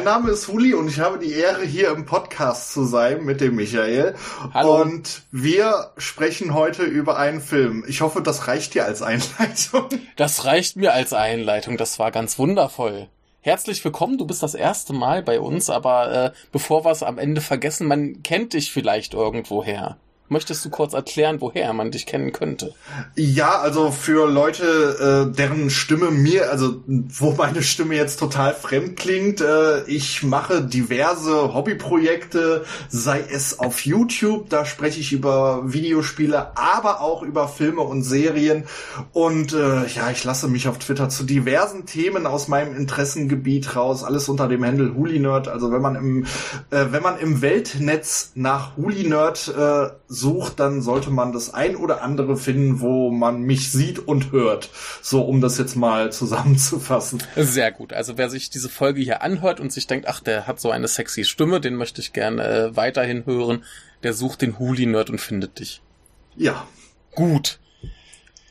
Mein Name ist Huli und ich habe die Ehre, hier im Podcast zu sein mit dem Michael. Hallo. Und wir sprechen heute über einen Film. Ich hoffe, das reicht dir als Einleitung. Das reicht mir als Einleitung, das war ganz wundervoll. Herzlich willkommen, du bist das erste Mal bei uns, aber äh, bevor wir es am Ende vergessen, man kennt dich vielleicht irgendwoher. Möchtest du kurz erklären, woher man dich kennen könnte? Ja, also für Leute, äh, deren Stimme mir, also wo meine Stimme jetzt total fremd klingt, äh, ich mache diverse Hobbyprojekte, sei es auf YouTube, da spreche ich über Videospiele, aber auch über Filme und Serien. Und äh, ja, ich lasse mich auf Twitter zu diversen Themen aus meinem Interessengebiet raus, alles unter dem Handle Hulinerd. Also wenn man im, äh, wenn man im Weltnetz nach Hulinerd äh, sucht, dann sollte man das ein oder andere finden, wo man mich sieht und hört. So, um das jetzt mal zusammenzufassen. Sehr gut. Also wer sich diese Folge hier anhört und sich denkt, ach, der hat so eine sexy Stimme, den möchte ich gerne äh, weiterhin hören, der sucht den Huli-Nerd und findet dich. Ja. Gut.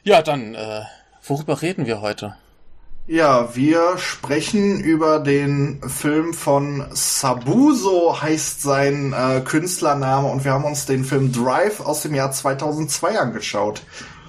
Ja, dann, äh, worüber reden wir heute? Ja, wir sprechen über den Film von Sabuso heißt sein äh, Künstlername und wir haben uns den Film Drive aus dem Jahr 2002 angeschaut.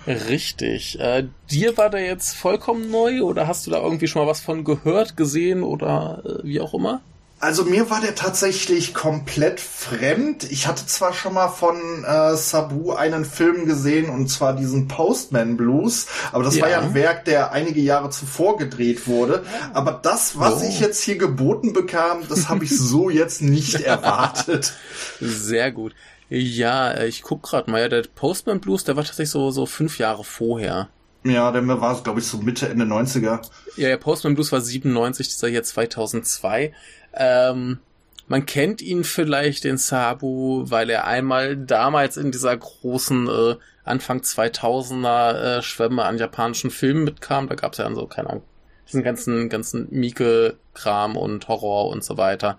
Richtig. Äh, dir war der jetzt vollkommen neu oder hast du da irgendwie schon mal was von gehört, gesehen oder äh, wie auch immer? Also mir war der tatsächlich komplett fremd. Ich hatte zwar schon mal von äh, Sabu einen Film gesehen und zwar diesen Postman Blues, aber das Ja. war ja ein Werk, der einige Jahre zuvor gedreht wurde. Aber das, was Oh. ich jetzt hier geboten bekam, das habe ich so jetzt nicht erwartet. Sehr gut. Ja, ich guck gerade mal, ja, der Postman Blues, der war tatsächlich so, so fünf Jahre vorher. Ja, der war es, glaube ich, so Mitte, Ende 90er. Ja, der Postman Blues war 97, dieser hier 2002. Ähm, man kennt ihn vielleicht, den Sabu, weil er einmal damals in dieser großen äh, Anfang 2000er äh, Schwemme an japanischen Filmen mitkam. Da gab's ja dann so, keine Ahnung, diesen ganzen, ganzen Mieke-Kram und Horror und so weiter.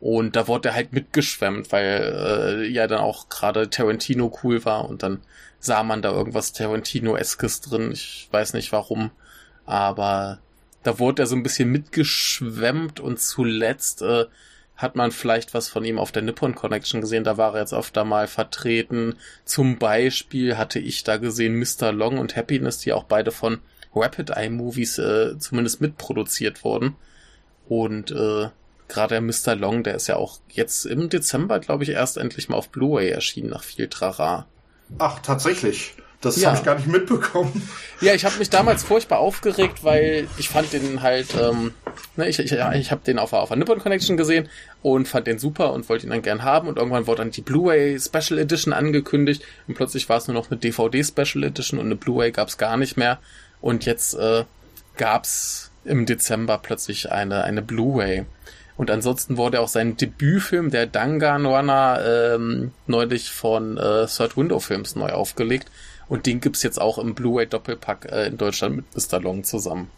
Und da wurde er halt mitgeschwemmt, weil äh, ja dann auch gerade Tarantino cool war und dann sah man da irgendwas Tarantino-eskes drin. Ich weiß nicht warum, aber da wurde er so ein bisschen mitgeschwemmt und zuletzt äh, hat man vielleicht was von ihm auf der Nippon Connection gesehen. Da war er jetzt öfter mal vertreten. Zum Beispiel hatte ich da gesehen Mr. Long und Happiness, die auch beide von Rapid Eye Movies äh, zumindest mitproduziert wurden. Und äh, gerade der Mr. Long, der ist ja auch jetzt im Dezember, glaube ich, erst endlich mal auf Blu-ray erschienen nach viel Trara. Ach, tatsächlich. Das Ja. habe ich gar nicht mitbekommen. Ja, ich habe mich damals furchtbar aufgeregt, weil ich fand den halt, ähm, ne, ich, ich, ja, ich habe den auf, auf der Nippon Connection gesehen und fand den super und wollte ihn dann gern haben und irgendwann wurde dann die Blu-ray Special Edition angekündigt und plötzlich war es nur noch eine DVD Special Edition und eine Blu-ray gab's gar nicht mehr und jetzt äh, gab's im Dezember plötzlich eine eine Blu-ray. Und ansonsten wurde auch sein Debütfilm, der Danganronner, ähm, neulich von äh, Third Window Films neu aufgelegt. Und den gibt's jetzt auch im Blu-ray Doppelpack äh, in Deutschland mit Mr. Long zusammen.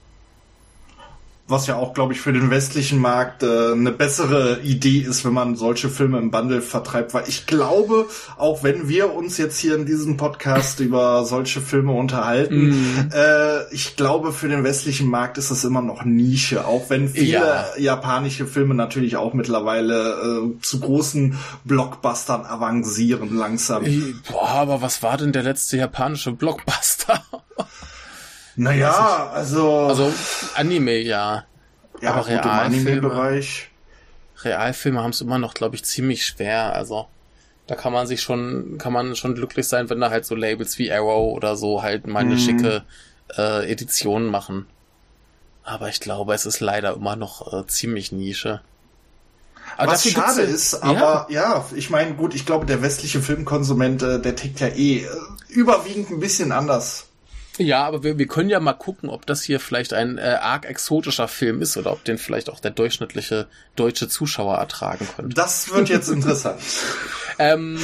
Was ja auch, glaube ich, für den westlichen Markt äh, eine bessere Idee ist, wenn man solche Filme im Bundle vertreibt. Weil ich glaube, auch wenn wir uns jetzt hier in diesem Podcast über solche Filme unterhalten, äh, ich glaube, für den westlichen Markt ist es immer noch Nische. Auch wenn viele Ja. japanische Filme natürlich auch mittlerweile äh, zu großen Blockbustern avancieren langsam. Boah, aber was war denn der letzte japanische Blockbuster? Naja, also, Also Anime, ja. ja, aber gut, im Realfilme- Anime-Bereich. Realfilme haben es immer noch, glaube ich, ziemlich schwer. Also da kann man sich schon, kann man schon glücklich sein, wenn da halt so Labels wie Arrow oder so halt mal eine Mhm. schicke äh, Edition machen. Aber ich glaube, es ist leider immer noch äh, ziemlich Nische. Aber Was schade ja- ist, aber ja, ich meine, gut, ich glaube, der westliche Filmkonsument, äh, der tickt ja eh äh, überwiegend ein bisschen anders. Ja, aber wir, wir können ja mal gucken, ob das hier vielleicht ein äh, arg exotischer Film ist oder ob den vielleicht auch der durchschnittliche deutsche Zuschauer ertragen könnte. Das wird jetzt interessant. Ähm,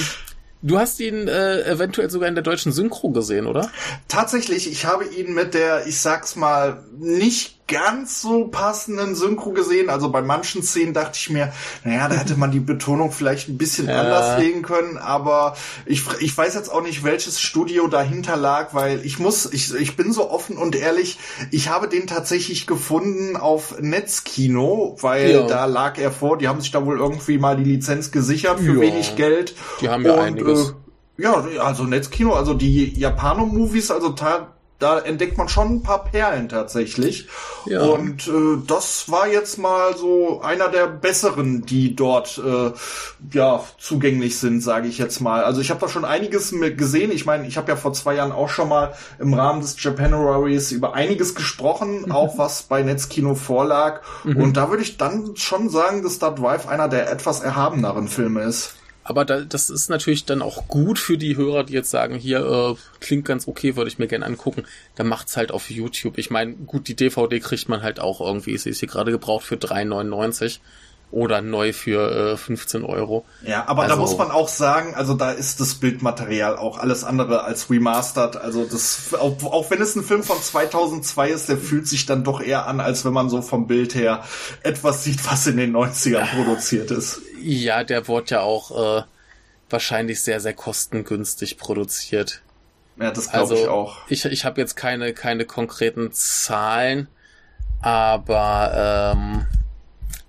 du hast ihn äh, eventuell sogar in der deutschen Synchro gesehen, oder? Tatsächlich, ich habe ihn mit der, ich sag's mal, nicht ganz so passenden Synchro gesehen. Also bei manchen Szenen dachte ich mir, naja, da hätte man die Betonung vielleicht ein bisschen ja. anders legen können, aber ich, ich weiß jetzt auch nicht, welches Studio dahinter lag, weil ich muss, ich, ich bin so offen und ehrlich, ich habe den tatsächlich gefunden auf Netzkino, weil ja. da lag er vor, die haben sich da wohl irgendwie mal die Lizenz gesichert für ja. wenig Geld. Die haben ja und, einiges. Äh, ja, also Netzkino, also die Japano-Movies, also da entdeckt man schon ein paar Perlen tatsächlich. Ja. Und äh, das war jetzt mal so einer der besseren, die dort äh, ja zugänglich sind, sage ich jetzt mal. Also ich habe da schon einiges gesehen. Ich meine, ich habe ja vor zwei Jahren auch schon mal im Rahmen des Japanoraries über einiges gesprochen, mhm. auch was bei Netzkino vorlag. Mhm. Und da würde ich dann schon sagen, dass Star Drive einer der etwas erhabeneren Filme ist. Aber da, das ist natürlich dann auch gut für die Hörer, die jetzt sagen, hier äh, klingt ganz okay, würde ich mir gerne angucken. Dann macht's halt auf YouTube. Ich meine, gut, die DVD kriegt man halt auch irgendwie. Sie ist hier gerade gebraucht für 3,99 oder neu für äh, 15 Euro. Ja, aber also, da muss man auch sagen, also da ist das Bildmaterial auch alles andere als remastered. Also das, auch, auch wenn es ein Film von 2002 ist, der fühlt sich dann doch eher an, als wenn man so vom Bild her etwas sieht, was in den 90ern produziert ist. Ja, der wurde ja auch äh, wahrscheinlich sehr, sehr kostengünstig produziert. Ja, das glaube also, ich auch. Ich, ich habe jetzt keine, keine konkreten Zahlen, aber ähm,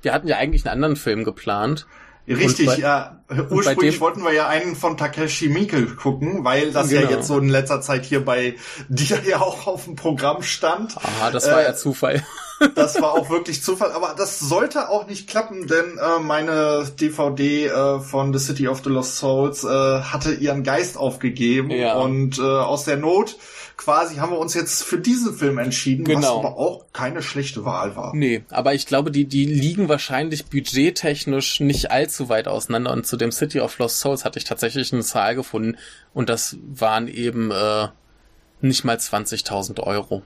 wir hatten ja eigentlich einen anderen Film geplant. Richtig, bei, ja. Ursprünglich wollten wir ja einen von Takeshi Miike gucken, weil das genau. ja jetzt so in letzter Zeit hier bei dir ja auch auf dem Programm stand. Aha, das war äh, ja Zufall. das war auch wirklich Zufall, aber das sollte auch nicht klappen, denn äh, meine DVD äh, von The City of the Lost Souls äh, hatte ihren Geist aufgegeben ja. und äh, aus der Not quasi haben wir uns jetzt für diesen Film entschieden, genau. was aber auch keine schlechte Wahl war. Nee, aber ich glaube, die, die liegen wahrscheinlich budgettechnisch nicht allzu weit auseinander und zu dem City of Lost Souls hatte ich tatsächlich eine Zahl gefunden und das waren eben äh, nicht mal 20.000 Euro.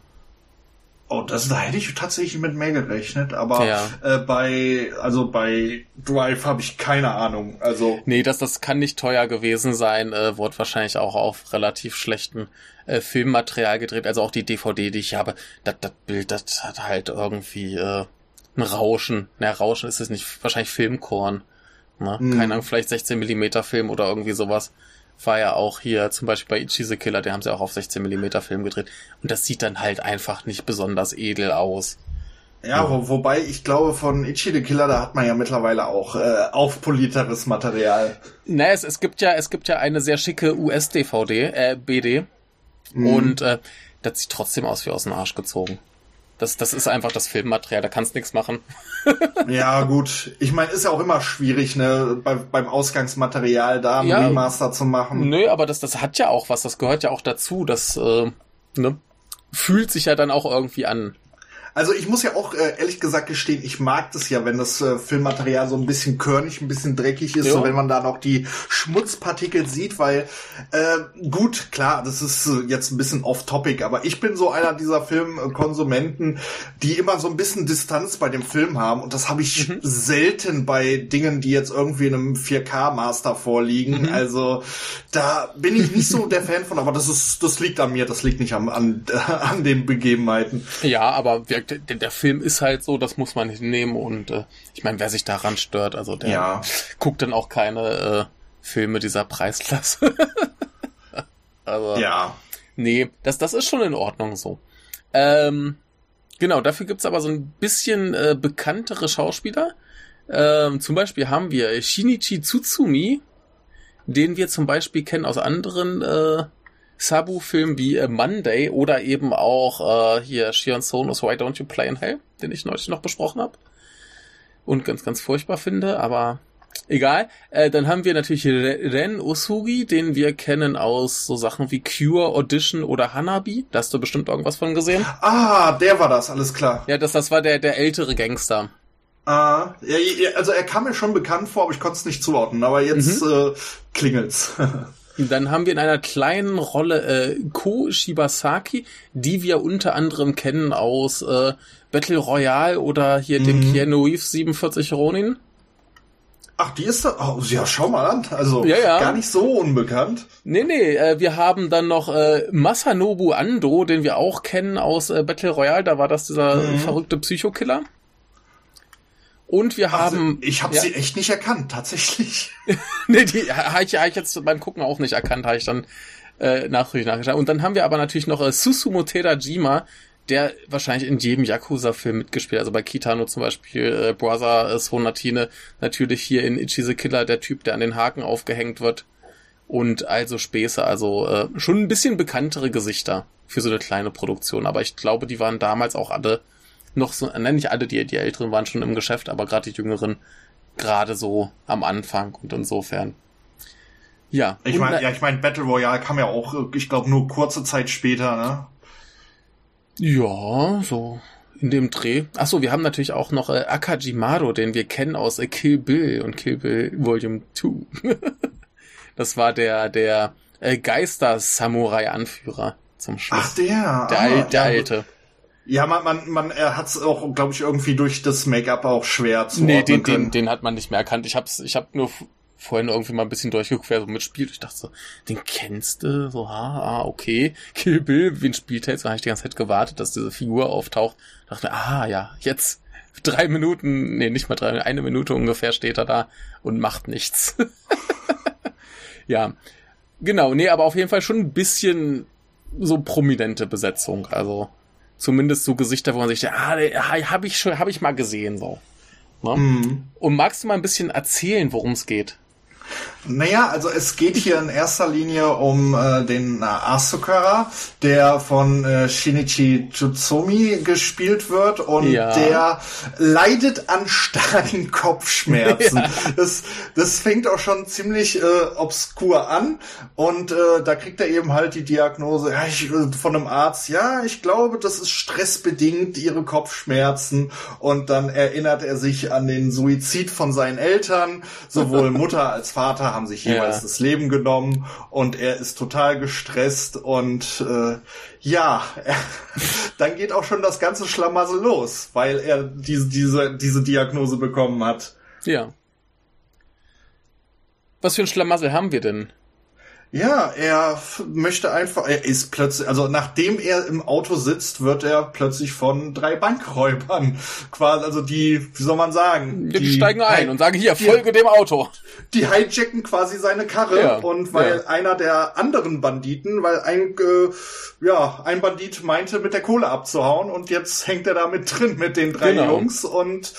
Oh, das, da hätte ich tatsächlich mit mehr gerechnet, aber ja. äh, bei, also bei Drive habe ich keine Ahnung. Also. Nee, das, das kann nicht teuer gewesen sein, äh, wurde wahrscheinlich auch auf relativ schlechten äh, Filmmaterial gedreht. Also auch die DVD, die ich habe, das, das Bild, das hat halt irgendwie äh, ein Rauschen. Na, Rauschen ist es nicht, wahrscheinlich Filmkorn. Ne? Hm. Keine Ahnung, vielleicht 16 Millimeter Film oder irgendwie sowas war ja auch hier zum Beispiel bei Ichi the Killer, der haben sie auch auf 16 mm Film gedreht. Und das sieht dann halt einfach nicht besonders edel aus. Ja, wo, wobei ich glaube, von Ichi the Killer, da hat man ja mittlerweile auch äh, aufpolierteres Material. Naja, es, es gibt ja, es gibt ja eine sehr schicke US-DVD, äh, BD. Mhm. Und äh, das sieht trotzdem aus wie aus dem Arsch gezogen. Das, das ist einfach das Filmmaterial, da kannst nichts machen. ja, gut. Ich meine, ist ja auch immer schwierig, ne, bei, beim Ausgangsmaterial da einen ja, Remaster zu machen. Nö, aber das, das hat ja auch was, das gehört ja auch dazu. Das äh, ne, fühlt sich ja dann auch irgendwie an. Also ich muss ja auch äh, ehrlich gesagt gestehen, ich mag das ja, wenn das äh, Filmmaterial so ein bisschen körnig, ein bisschen dreckig ist, ja. so wenn man da noch die Schmutzpartikel sieht, weil äh, gut, klar, das ist äh, jetzt ein bisschen off-topic, aber ich bin so einer dieser Filmkonsumenten, die immer so ein bisschen Distanz bei dem Film haben und das habe ich mhm. selten bei Dingen, die jetzt irgendwie in einem 4K-Master vorliegen. Mhm. Also da bin ich nicht so der Fan von, aber das ist, das liegt an mir, das liegt nicht an, an, an den Begebenheiten. Ja, aber wir der, der, Film ist halt so, das muss man nicht nehmen und äh, ich meine, wer sich daran stört, also der ja. guckt dann auch keine äh, Filme dieser Preisklasse. also, ja. Nee, das, das ist schon in Ordnung so. Ähm, genau, dafür gibt's aber so ein bisschen äh, bekanntere Schauspieler. Ähm, zum Beispiel haben wir Shinichi Tsutsumi, den wir zum Beispiel kennen aus anderen äh, Sabu-Film wie äh, Monday oder eben auch äh, hier Shion Sonos Why Don't You Play in Hell, den ich neulich noch besprochen habe und ganz, ganz furchtbar finde, aber egal. Äh, dann haben wir natürlich Ren Osugi, den wir kennen aus so Sachen wie Cure, Audition oder Hanabi. Da hast du bestimmt irgendwas von gesehen. Ah, der war das, alles klar. Ja, das, das war der, der ältere Gangster. Ah, ja, also er kam mir schon bekannt vor, aber ich konnte es nicht zuordnen. Aber jetzt mhm. äh, klingelt's. Dann haben wir in einer kleinen Rolle äh, Ko Shibasaki, die wir unter anderem kennen aus äh, Battle Royale oder hier mhm. den Keanu Reeves 47 Ronin. Ach, die ist da. Oh, ja, schau mal an. Also Ja, ja. gar nicht so unbekannt. Nee, nee, äh, wir haben dann noch äh, Masanobu Ando, den wir auch kennen aus äh, Battle Royale, da war das dieser Mhm. verrückte Psychokiller. Und wir Also, haben. ich habe ja. sie echt nicht erkannt, tatsächlich. nee, die habe ich, hab ich jetzt beim Gucken auch nicht erkannt, habe ich dann äh, nachträglich nachgeschaut. Und dann haben wir aber natürlich noch äh, Susumu Terajima, der wahrscheinlich in jedem Yakuza-Film mitgespielt hat. Also bei Kitano zum Beispiel, äh, Brother äh, Sonatine, natürlich hier in Ichi the Killer, der Typ, der an den Haken aufgehängt wird. Und also Späße, also äh, schon ein bisschen bekanntere Gesichter für so eine kleine Produktion. Aber ich glaube, die waren damals auch alle noch so, nein, nicht alle, die, die Älteren waren schon im Geschäft, aber gerade die Jüngeren gerade so am Anfang und insofern. Ja. Ich meine, ja, ich meine, Battle Royale kam ja auch, ich glaube, nur kurze Zeit später, ne? Ja, so in dem Dreh. Ach so, wir haben natürlich auch noch äh, Akajimaro, den wir kennen aus äh, Kill Bill und Kill Bill Volume 2. das war der der äh, Geister-Samurai-Anführer zum Schluss. Ach, der. der, ah, Al der ja, alte. Ja, man, man, man er hat's auch, glaube ich, irgendwie durch das Make-up auch schwer zu Nee, den, den, den hat man nicht mehr erkannt. Ich hab's, ich hab nur vorhin irgendwie mal ein bisschen durchgeguckt, wer so mitspielt. Ich dachte so, den kennst du? So, ah, ah, okay. Kill Bill, wen spielt er jetzt? Da habe ich die ganze Zeit gewartet, dass diese Figur auftaucht. Dachte, ah, ja, jetzt drei Minuten, nee, nicht mal drei, eine Minute ungefähr steht er da und macht nichts. ja, genau, nee, aber auf jeden Fall schon ein bisschen so prominente Besetzung, also zumindest so Gesichter, wo man sich denkt, ah, habe ich schon, habe ich mal gesehen, so. Ne? Mhm. Und magst du mal ein bisschen erzählen, worum es geht? Naja, also es geht hier in erster Linie um äh, den äh, Asukara, der von äh, Shinichi Tsutomi gespielt wird und Ja. der leidet an starken Kopfschmerzen. Das, das fängt auch schon ziemlich äh, obskur an und äh, da kriegt er eben halt die Diagnose ja, ich, äh, von einem Arzt, ja, ich glaube, das ist stressbedingt, ihre Kopfschmerzen und dann erinnert er sich an den Suizid von seinen Eltern, sowohl Mutter als Vater haben sich jeweils Ja. das Leben genommen und er ist total gestresst und äh, ja, dann geht auch schon das ganze Schlamassel los, weil er diese, diese, diese Diagnose bekommen hat. Ja. Was für ein Schlamassel haben wir denn? Ja, er möchte einfach, er ist plötzlich, also nachdem er im Auto sitzt, wird er plötzlich von drei Bankräubern quasi, also die, wie soll man sagen? Die, steigen ein und sagen, hier, die- folge dem Auto. die hijacken quasi seine Karre Ja, und weil ja. einer der anderen Banditen, weil ein äh, ja ein Bandit meinte mit der Kohle abzuhauen und jetzt hängt er da mit drin mit den drei Genau. Jungs und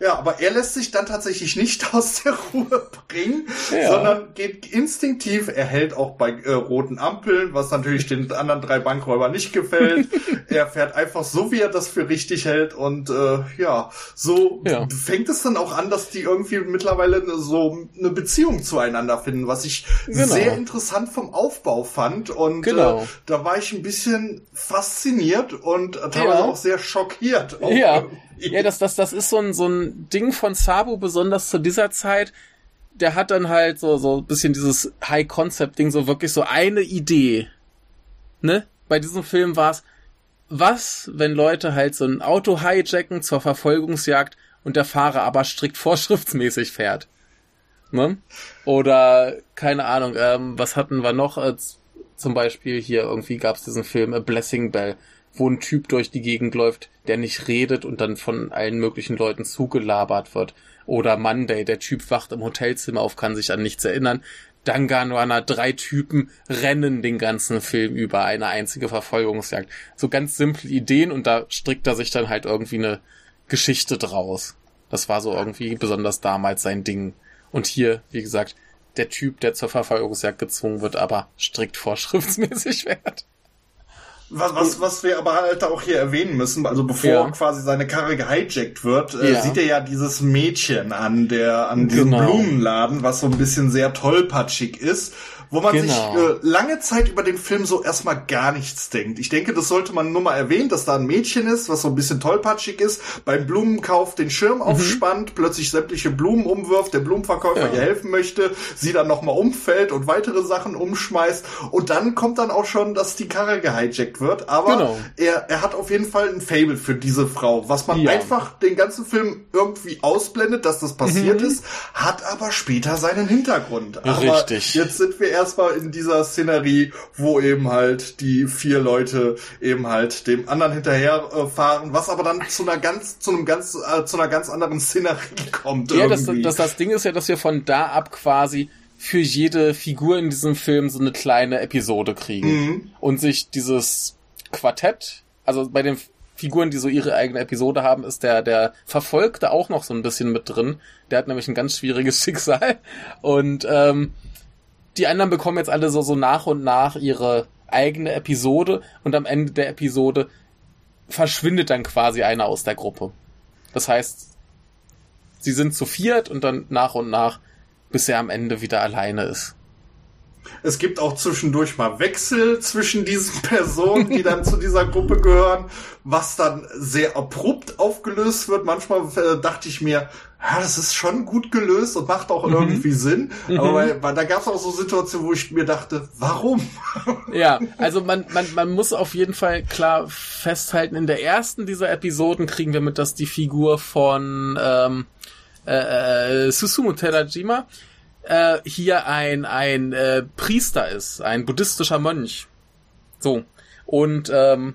ja, aber er lässt sich dann tatsächlich nicht aus der Ruhe bringen, Ja. sondern geht instinktiv. Er hält auch bei äh, roten Ampeln, was natürlich den anderen drei Bankräubern nicht gefällt. er fährt einfach so, wie er das für richtig hält und äh, ja, so Ja. fängt es dann auch an, dass die irgendwie mittlerweile so eine Beziehung zueinander finden, was ich Genau. sehr interessant vom Aufbau fand. Und Genau. äh, da war ich ein bisschen fasziniert und teilweise Ja. auch sehr schockiert. Auch Ja, irgendwie. ja, das, das, das ist so ein, so ein Ding von Sabu, besonders zu dieser Zeit. Der hat dann halt so, so ein bisschen dieses High-Concept-Ding, so wirklich so eine Idee. Ne? Bei diesem Film war es, was, wenn Leute halt so ein Auto hijacken zur Verfolgungsjagd und der Fahrer aber strikt vorschriftsmäßig fährt? Ne? Oder, keine Ahnung, ähm, was hatten wir noch? Äh, zum Beispiel hier irgendwie gab es diesen Film A Blessing Bell, wo ein Typ durch die Gegend läuft, der nicht redet und dann von allen möglichen Leuten zugelabert wird. Oder Monday, der Typ wacht im Hotelzimmer auf, kann sich an nichts erinnern. Danganwana, drei Typen rennen den ganzen Film über eine einzige Verfolgungsjagd. So ganz simple Ideen und da strickt er sich dann halt irgendwie eine Geschichte draus. Das war so irgendwie besonders damals sein Ding. Und hier, wie gesagt, der Typ, der zur Verfolgungsjagd gezwungen wird, aber strikt vorschriftsmäßig fährt. Was, was, was wir aber halt auch hier erwähnen müssen, also bevor Ja. quasi seine Karre gehijackt wird, äh, Ja. sieht er ja dieses Mädchen an der, an diesem Genau. Blumenladen, was so ein bisschen sehr tollpatschig ist, wo man Genau. sich äh, lange Zeit über den Film so erstmal gar nichts denkt. Ich denke, das sollte man nur mal erwähnen, dass da ein Mädchen ist, was so ein bisschen tollpatschig ist, beim Blumenkauf den Schirm aufspannt, plötzlich sämtliche Blumen umwirft, der Blumenverkäufer Mhm. Ja. ihr helfen möchte, sie dann nochmal umfällt und weitere Sachen umschmeißt und dann kommt dann auch schon, dass die Karre gehijackt wird, aber Genau. er, er hat auf jeden Fall ein Fable für diese Frau, was man Ja. einfach den ganzen Film irgendwie ausblendet, dass das passiert ist, hat aber später seinen Hintergrund. Aber Mhm. Richtig. Jetzt sind wir erstmal in dieser Szenerie, wo eben halt die vier Leute eben halt dem anderen hinterher äh, was aber dann zu einer ganz, zu einem ganz, äh, zu einer ganz anderen Szenerie kommt. Ja, das, das, das Ding ist ja, dass wir von da ab quasi für jede Figur in diesem Film so eine kleine Episode kriegen. Mhm. Und sich dieses Quartett, also bei den Figuren, die so ihre eigene Episode haben, ist der, der Verfolgte auch noch so ein bisschen mit drin. Der hat nämlich ein ganz schwieriges Schicksal. Und ähm, die anderen bekommen jetzt alle so, so nach und nach ihre eigene Episode und am Ende der Episode verschwindet dann quasi einer aus der Gruppe. Das heißt, sie sind zu viert und dann nach und nach, bis er am Ende wieder alleine ist. Es gibt auch zwischendurch mal Wechsel zwischen diesen Personen, die dann zu dieser Gruppe gehören, was dann sehr abrupt aufgelöst wird. Manchmal äh, dachte ich mir, ja, das ist schon gut gelöst und macht auch irgendwie Sinn. Aber weil, weil da gab es auch so Situationen, wo ich mir dachte, warum? Ja, also man, man, man muss auf jeden Fall klar festhalten, in der ersten dieser Episoden kriegen wir mit, dass die Figur von ähm, äh, äh, Susumu Terajima äh, hier ein, ein äh, Priester ist, ein buddhistischer Mönch. So. Und ähm,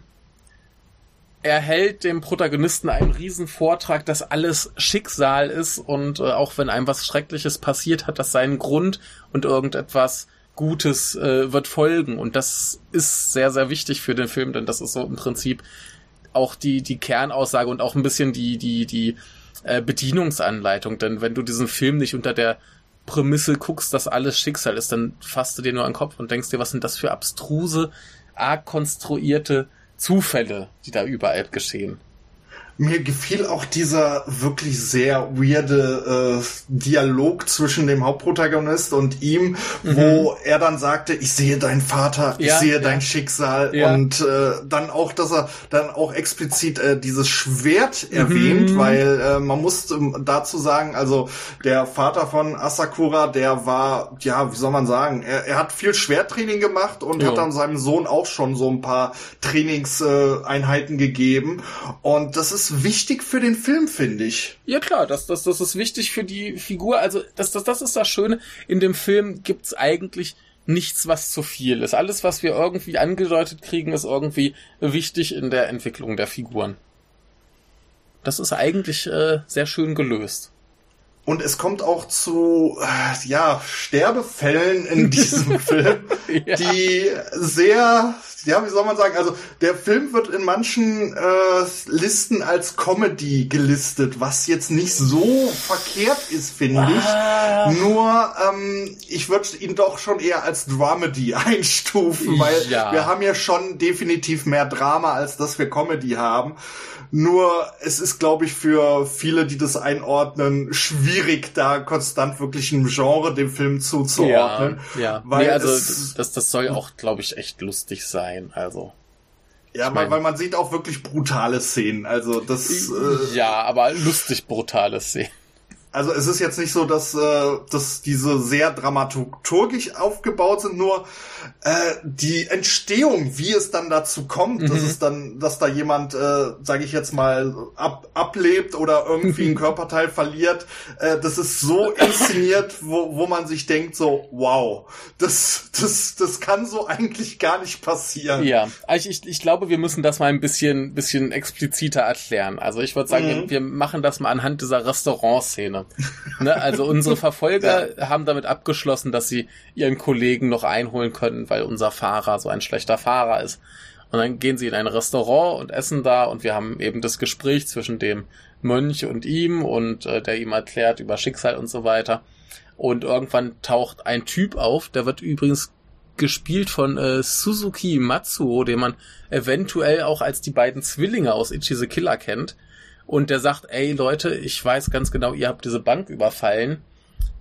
er hält dem Protagonisten einen riesen Vortrag, dass alles Schicksal ist und äh, auch wenn einem was Schreckliches passiert, hat das seinen Grund und irgendetwas Gutes äh, wird folgen. Und das ist sehr, sehr wichtig für den Film, denn das ist so im Prinzip auch die, die Kernaussage und auch ein bisschen die, die, die äh, Bedienungsanleitung. Denn wenn du diesen Film nicht unter der Prämisse guckst, dass alles Schicksal ist, dann fasst du dir nur an den Kopf und denkst dir, was sind das für abstruse, arg konstruierte Zufälle, die da überall geschehen. Mir gefiel auch dieser wirklich sehr weirde äh, Dialog zwischen dem Hauptprotagonist und ihm, wo er dann sagte, ich sehe deinen Vater, ich Mhm. Ja, sehe ja. dein Schicksal Ja. und äh, dann auch, dass er dann auch explizit äh, dieses Schwert erwähnt, Mhm. weil äh, man muss ähm, dazu sagen, also der Vater von Asakura, der war, ja, wie soll man sagen, er, er hat viel Schwerttraining gemacht und Ja. hat dann seinem Sohn auch schon so ein paar Trainingseinheiten Einheiten gegeben und das ist wichtig für den Film, finde ich. Ja klar, das, das, das ist wichtig für die Figur. Also das, das, das ist das Schöne. In dem Film gibt's eigentlich nichts, was zu viel ist. Alles, was wir irgendwie angedeutet kriegen, ist irgendwie wichtig in der Entwicklung der Figuren. Das ist eigentlich äh, sehr schön gelöst. Und es kommt auch zu, äh, ja, Sterbefällen in diesem Film, Ja. die sehr, ja, wie soll man sagen, also der Film wird in manchen äh, Listen als Comedy gelistet, was jetzt nicht so verkehrt ist, finde Ah. ich. Nur, ähm, ich würde ihn doch schon eher als Dramedy einstufen, weil Ja. wir haben ja schon definitiv mehr Drama, als dass wir Comedy haben. Nur es ist, glaube ich, für viele, die das einordnen, schwierig, da konstant wirklich ein Genre dem Film zuzuordnen. Ja, ja. Weil nee, also das, das soll auch, glaube ich, echt lustig sein. Also Ja, mein- weil man sieht auch wirklich brutale Szenen. Also das, äh, ja, aber lustig brutale Szenen. Also es ist jetzt nicht so, dass, äh, dass diese sehr dramaturgisch aufgebaut sind, nur äh, die Entstehung, wie es dann dazu kommt, dass Mhm. es dann, dass da jemand, äh, sage ich jetzt mal, ab, ablebt oder irgendwie ein Körperteil verliert, äh, das ist so inszeniert, wo, wo man sich denkt so, wow, das, das, das kann so eigentlich gar nicht passieren. Ja, also ich, ich glaube, wir müssen das mal ein bisschen, bisschen expliziter erklären. Also ich würde sagen, Mhm. wir, wir machen das mal anhand dieser Restaurantszene. Ne? Also unsere Verfolger haben damit abgeschlossen, dass sie ihren Kollegen noch einholen können, weil unser Fahrer so ein schlechter Fahrer ist. Und dann gehen sie in ein Restaurant und essen da und wir haben eben das Gespräch zwischen dem Mönch und ihm und äh, der ihm erklärt über Schicksal und so weiter. Und irgendwann taucht ein Typ auf, der wird übrigens gespielt von äh, Suzuki Matsuo, den man eventuell auch als die beiden Zwillinge aus Ichi the Killer kennt. Und der sagt, ey Leute, ich weiß ganz genau, ihr habt diese Bank überfallen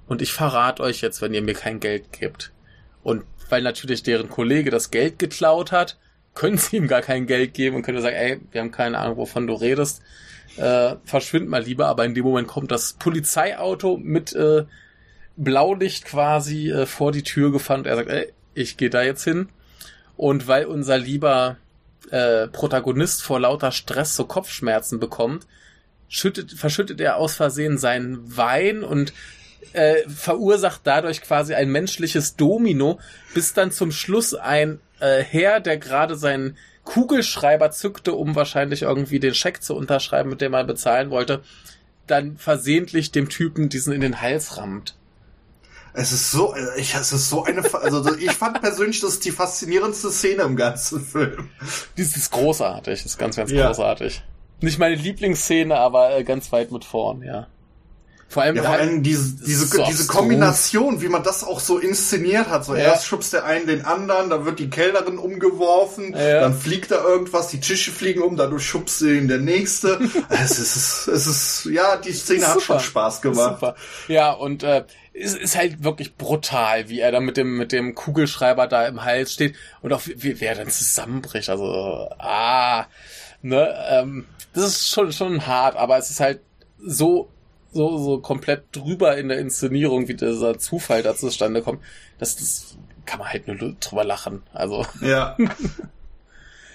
und ich verrate euch jetzt, wenn ihr mir kein Geld gebt. Und weil natürlich deren Kollege das Geld geklaut hat, können sie ihm gar kein Geld geben und können sagen, ey, wir haben keine Ahnung, wovon du redest. Äh, verschwind mal lieber, aber in dem Moment kommt das Polizeiauto mit äh, Blaulicht quasi äh, vor die Tür gefahren und er sagt, ey, ich gehe da jetzt hin. Und weil unser lieber äh, Protagonist vor lauter Stress so Kopfschmerzen bekommt, schüttet, verschüttet er aus Versehen seinen Wein und äh, verursacht dadurch quasi ein menschliches Domino, bis dann zum Schluss ein äh, Herr, der gerade seinen Kugelschreiber zückte, um wahrscheinlich irgendwie den Scheck zu unterschreiben, mit dem er bezahlen wollte, dann versehentlich dem Typen diesen in den Hals rammt. Es ist so, ich, es ist so eine, also ich fand persönlich, das ist die faszinierendste Szene im ganzen Film. Die ist großartig, das ist ganz, ganz ja. großartig. Nicht meine Lieblingsszene, aber äh, ganz weit mit vorn, ja. Vor allem, ja, vor allem diese, diese, so diese Kombination, wie man das auch so inszeniert hat. So ja. erst schubst der einen den anderen, dann wird die Kellnerin umgeworfen, ja. dann fliegt da irgendwas, die Tische fliegen um, dadurch schubst du den der nächste. es ist, es ist, ja, die Szene hat schon Spaß gemacht. Super. Ja, und äh, es ist halt wirklich brutal, wie er da mit dem, mit dem Kugelschreiber da im Hals steht und auch wie, wie er dann zusammenbricht. Also, ah, ne, ähm, das ist schon, schon hart, aber es ist halt so so, so komplett drüber in der Inszenierung, wie dieser Zufall da zustande kommt, das, das kann man halt nur drüber lachen. Also. Ja.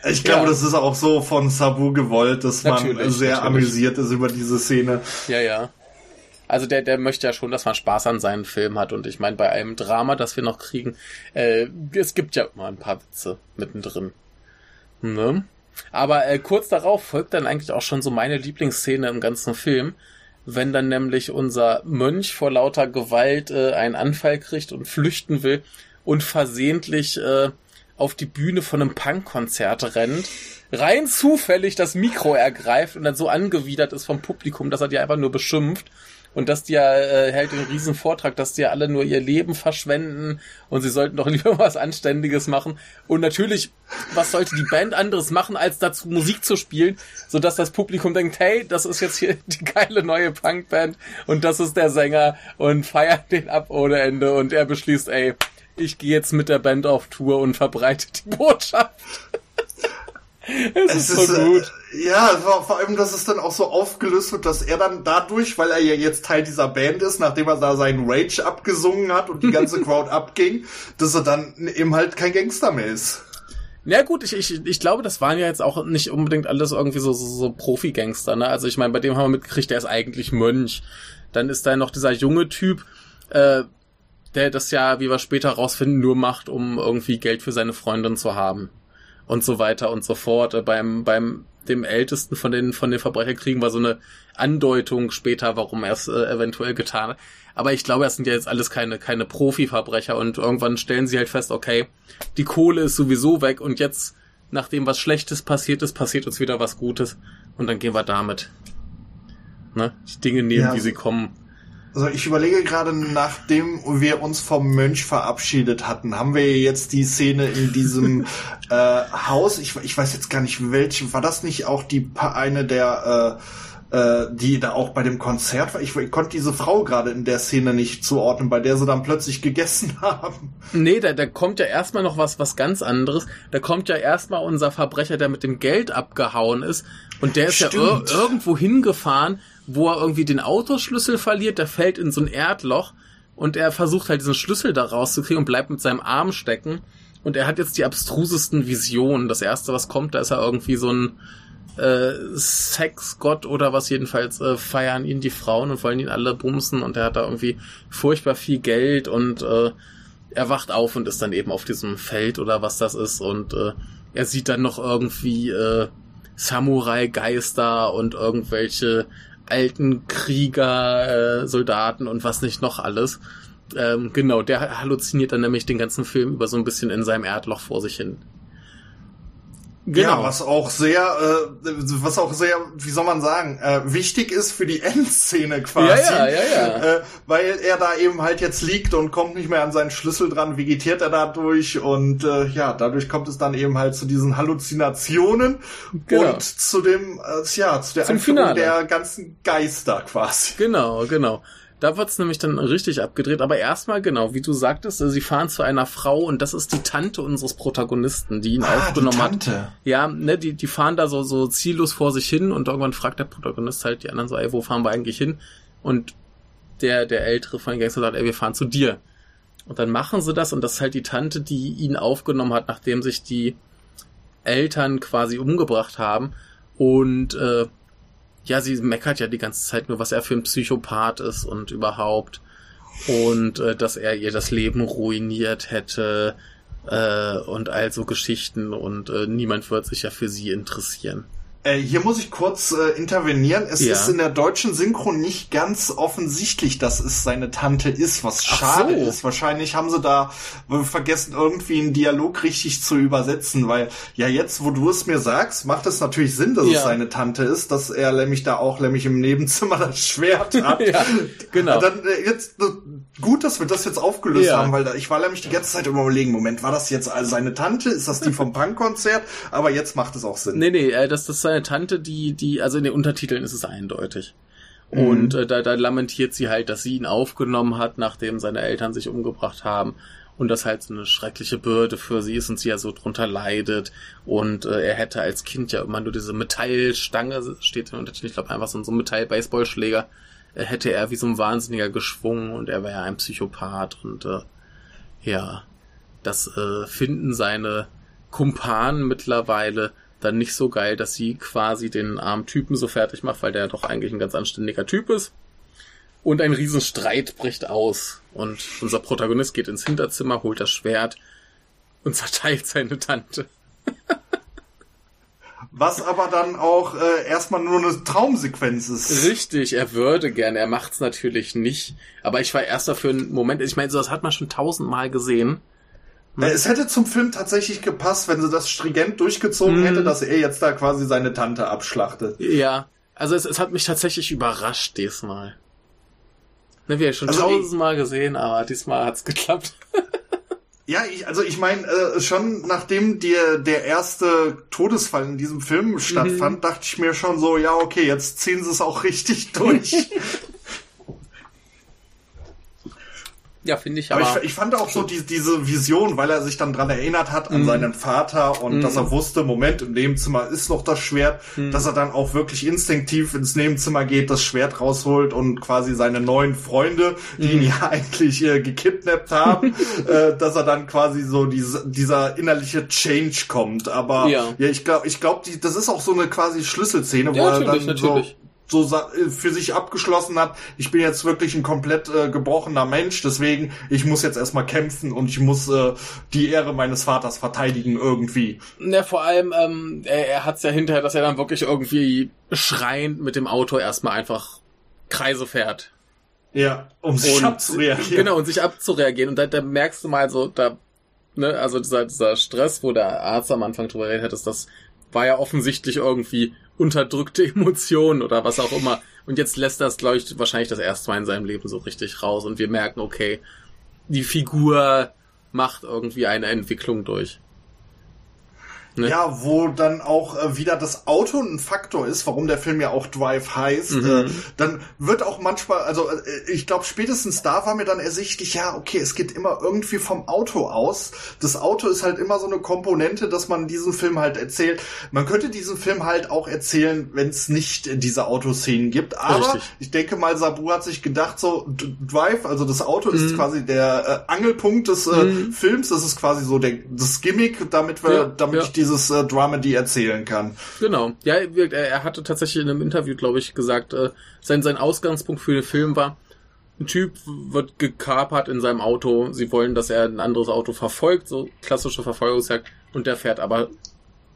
Ich glaube, ja. das ist auch so von Sabu gewollt, dass natürlich, man sehr natürlich. amüsiert ist über diese Szene. Ja, ja. Also der, der möchte ja schon, dass man Spaß an seinen Film hat. Und ich meine, bei einem Drama, das wir noch kriegen, äh, es gibt ja immer ein paar Witze mittendrin. Ne? Aber äh, kurz darauf folgt dann eigentlich auch schon so meine Lieblingsszene im ganzen Film wenn dann nämlich unser Mönch vor lauter Gewalt äh, einen Anfall kriegt und flüchten will und versehentlich äh, auf die Bühne von einem Punkkonzert rennt, rein zufällig das Mikro ergreift und dann so angewidert ist vom Publikum, dass er die einfach nur beschimpft und dass die ja äh, hält den riesen Vortrag, dass die ja alle nur ihr Leben verschwenden und sie sollten doch lieber was Anständiges machen. Und natürlich, was sollte die Band anderes machen, als dazu Musik zu spielen, sodass das Publikum denkt, hey, das ist jetzt hier die geile neue Punkband und das ist der Sänger und feiert den ab ohne Ende und er beschließt, ey, ich gehe jetzt mit der Band auf Tour und verbreite die Botschaft. Es, es, ist so gut. Äh, ja, vor allem, dass es dann auch so aufgelöst wird, dass er dann dadurch, weil er ja jetzt Teil dieser Band ist, nachdem er da seinen Rage abgesungen hat und die ganze Crowd abging, dass er dann eben halt kein Gangster mehr ist. Ja gut, ich, ich, ich glaube, das waren ja jetzt auch nicht unbedingt alles irgendwie so, so, so Profi-Gangster, ne? Also ich meine, bei dem haben wir mitgekriegt, der ist eigentlich Mönch. Dann ist da noch dieser junge Typ, äh, der das ja, wie wir später rausfinden, nur macht, um irgendwie Geld für seine Freundin zu haben und so weiter und so fort. Beim, beim dem ältesten von den, von den Verbrecherkriegen war so eine Andeutung später, warum er es äh, eventuell getan hat. Aber ich glaube, es sind ja jetzt alles keine, keine Profi-Verbrecher und irgendwann stellen sie halt fest, okay, die Kohle ist sowieso weg und jetzt, nachdem was Schlechtes passiert ist, passiert uns wieder was Gutes und dann gehen wir damit. Ne? Die Dinge nehmen, ja. wie sie kommen. Also ich überlege gerade, nachdem wir uns vom Mönch verabschiedet hatten, haben wir jetzt die Szene in diesem äh, Haus. Ich, ich weiß jetzt gar nicht, welche. War das nicht auch die eine der äh, äh, die da auch bei dem Konzert war. Ich, ich konnte diese Frau gerade in der Szene nicht zuordnen, bei der sie dann plötzlich gegessen haben. Nee, da, da kommt ja erstmal noch was, was ganz anderes. Da kommt ja erstmal unser Verbrecher, der mit dem Geld abgehauen ist. Und der ist Stimmt. ja ir irgendwo hingefahren wo er irgendwie den Autoschlüssel verliert, der fällt in so ein Erdloch und er versucht halt diesen Schlüssel da rauszukriegen und bleibt mit seinem Arm stecken. Und er hat jetzt die abstrusesten Visionen. Das erste, was kommt, da ist er irgendwie so ein äh, Sexgott oder was jedenfalls äh, feiern ihn die Frauen und wollen ihn alle bumsen und er hat da irgendwie furchtbar viel Geld und äh, er wacht auf und ist dann eben auf diesem Feld oder was das ist und äh, er sieht dann noch irgendwie äh, Samurai-Geister und irgendwelche alten Krieger, äh, Soldaten und was nicht noch alles. Ähm, genau, der halluziniert dann nämlich den ganzen Film über so ein bisschen in seinem Erdloch vor sich hin. Genau. Ja, was auch sehr, äh, was auch sehr, wie soll man sagen, äh, wichtig ist für die Endszene quasi. Ja, ja, ja, ja. Äh, weil er da eben halt jetzt liegt und kommt nicht mehr an seinen Schlüssel dran, vegetiert er dadurch und äh, ja, dadurch kommt es dann eben halt zu diesen Halluzinationen genau. und zu dem, äh, ja, zu der Zum Einführung der ganzen Geister quasi. Genau, genau. Da wird's nämlich dann richtig abgedreht. Aber erstmal, genau, wie du sagtest, sie fahren zu einer Frau und das ist die Tante unseres Protagonisten, die ihn ah, aufgenommen hat. Ja, ne, die, die fahren da so, so ziellos vor sich hin und irgendwann fragt der Protagonist halt die anderen so, ey, wo fahren wir eigentlich hin? Und der, der ältere von den Gangster sagt, ey, wir fahren zu dir. Und dann machen sie das und das ist halt die Tante, die ihn aufgenommen hat, nachdem sich die Eltern quasi umgebracht haben. Und äh, ja, sie meckert ja die ganze Zeit nur, was er für ein Psychopath ist und überhaupt. Und äh, dass er ihr das Leben ruiniert hätte äh, und all so Geschichten und äh, niemand wird sich ja für sie interessieren. Äh, hier muss ich kurz äh, intervenieren. Es ja. ist in der deutschen Synchro nicht ganz offensichtlich, dass es seine Tante ist, was schade so. ist. Wahrscheinlich haben sie da vergessen, irgendwie einen Dialog richtig zu übersetzen, weil ja jetzt, wo du es mir sagst, macht es natürlich Sinn, dass ja. es seine Tante ist, dass er nämlich da auch nämlich im Nebenzimmer das Schwert hat. ja, genau. Dann äh, jetzt äh, gut, dass wir das jetzt aufgelöst ja. haben, weil da, ich war nämlich die ganze Zeit immer überlegen, Moment, war das jetzt also seine Tante? Ist das die vom Punkkonzert? Aber jetzt macht es auch Sinn. Nee, nee, äh, das, das ist seine Tante, die, die, also in den Untertiteln ist es eindeutig. Mhm. Und äh, da, da lamentiert sie halt, dass sie ihn aufgenommen hat, nachdem seine Eltern sich umgebracht haben. Und das halt so eine schreckliche Bürde für sie ist und sie ja so drunter leidet. Und äh, er hätte als Kind ja immer nur diese Metallstange, steht im Untertitel, ich glaube einfach so, so ein Metall-Baseballschläger, hätte er wie so ein Wahnsinniger geschwungen und er wäre ja ein Psychopath und äh, ja, das äh, finden seine Kumpanen mittlerweile dann nicht so geil, dass sie quasi den armen Typen so fertig macht, weil der doch eigentlich ein ganz anständiger Typ ist. Und ein Riesenstreit bricht aus. Und unser Protagonist geht ins Hinterzimmer, holt das Schwert und zerteilt seine Tante. Was aber dann auch äh, erstmal nur eine Traumsequenz ist. Richtig, er würde gerne, er macht's natürlich nicht. Aber ich war erst dafür einen Moment, ich meine, sowas hat man schon tausendmal gesehen. Äh, es hätte zum Film tatsächlich gepasst, wenn sie das stringent durchgezogen mm. hätte, dass er jetzt da quasi seine Tante abschlachtet. Ja, also es, es hat mich tatsächlich überrascht diesmal. Ne, wir haben schon also tausendmal gesehen, aber diesmal hat's geklappt. Ja, ich, also ich meine, äh, schon nachdem dir der erste Todesfall in diesem Film stattfand, mhm. dachte ich mir schon so, ja, okay, jetzt ziehen sie es auch richtig durch. Ja, finde ich aber. aber ich, ich, fand auch so die, diese Vision, weil er sich dann dran erinnert hat an mm. seinen Vater und mm. dass er wusste, Moment, im Nebenzimmer ist noch das Schwert, mm. dass er dann auch wirklich instinktiv ins Nebenzimmer geht, das Schwert rausholt und quasi seine neuen Freunde, die ihn mhm. ja eigentlich äh, gekidnappt haben, äh, dass er dann quasi so diese, dieser innerliche Change kommt. Aber ja, ja ich glaube, ich glaube, das ist auch so eine quasi Schlüsselszene, ja, wo er dann natürlich. so so äh, für sich abgeschlossen hat, ich bin jetzt wirklich ein komplett äh, gebrochener Mensch, deswegen ich muss jetzt erstmal kämpfen und ich muss äh, die Ehre meines Vaters verteidigen irgendwie. Ja, vor allem, ähm, er, er hat es ja hinterher, dass er dann wirklich irgendwie schreiend mit dem Auto erstmal einfach Kreise fährt. Ja, um sich und, abzureagieren. Genau, und sich abzureagieren. Und da, da merkst du mal so, da, ne, also dieser, dieser Stress, wo der Arzt am Anfang drüber redet, ist das war ja offensichtlich irgendwie unterdrückte Emotionen oder was auch immer. Und jetzt lässt das, glaube ich, wahrscheinlich das erste Mal in seinem Leben so richtig raus und wir merken, okay, die Figur macht irgendwie eine Entwicklung durch. Ne? Ja, wo dann auch äh, wieder das Auto ein Faktor ist, warum der Film ja auch Drive heißt. Mhm. Äh, dann wird auch manchmal, also äh, ich glaube spätestens da war mir dann ersichtlich, ja, okay, es geht immer irgendwie vom Auto aus. Das Auto ist halt immer so eine Komponente, dass man diesen Film halt erzählt. Man könnte diesen Film halt auch erzählen, wenn es nicht diese Autoszenen gibt. Aber Richtig. ich denke mal, Sabu hat sich gedacht, so Drive, also das Auto mhm. ist quasi der äh, Angelpunkt des äh, mhm. Films. Das ist quasi so der das Gimmick, damit wir, ja, damit ja. ich die dieses äh, Dramedy erzählen kann. Genau. Ja, er hatte tatsächlich in einem Interview, glaube ich, gesagt, äh, sein, sein Ausgangspunkt für den Film war, ein Typ wird gekapert in seinem Auto, sie wollen, dass er ein anderes Auto verfolgt, so klassische Verfolgungsjagd, und der fährt aber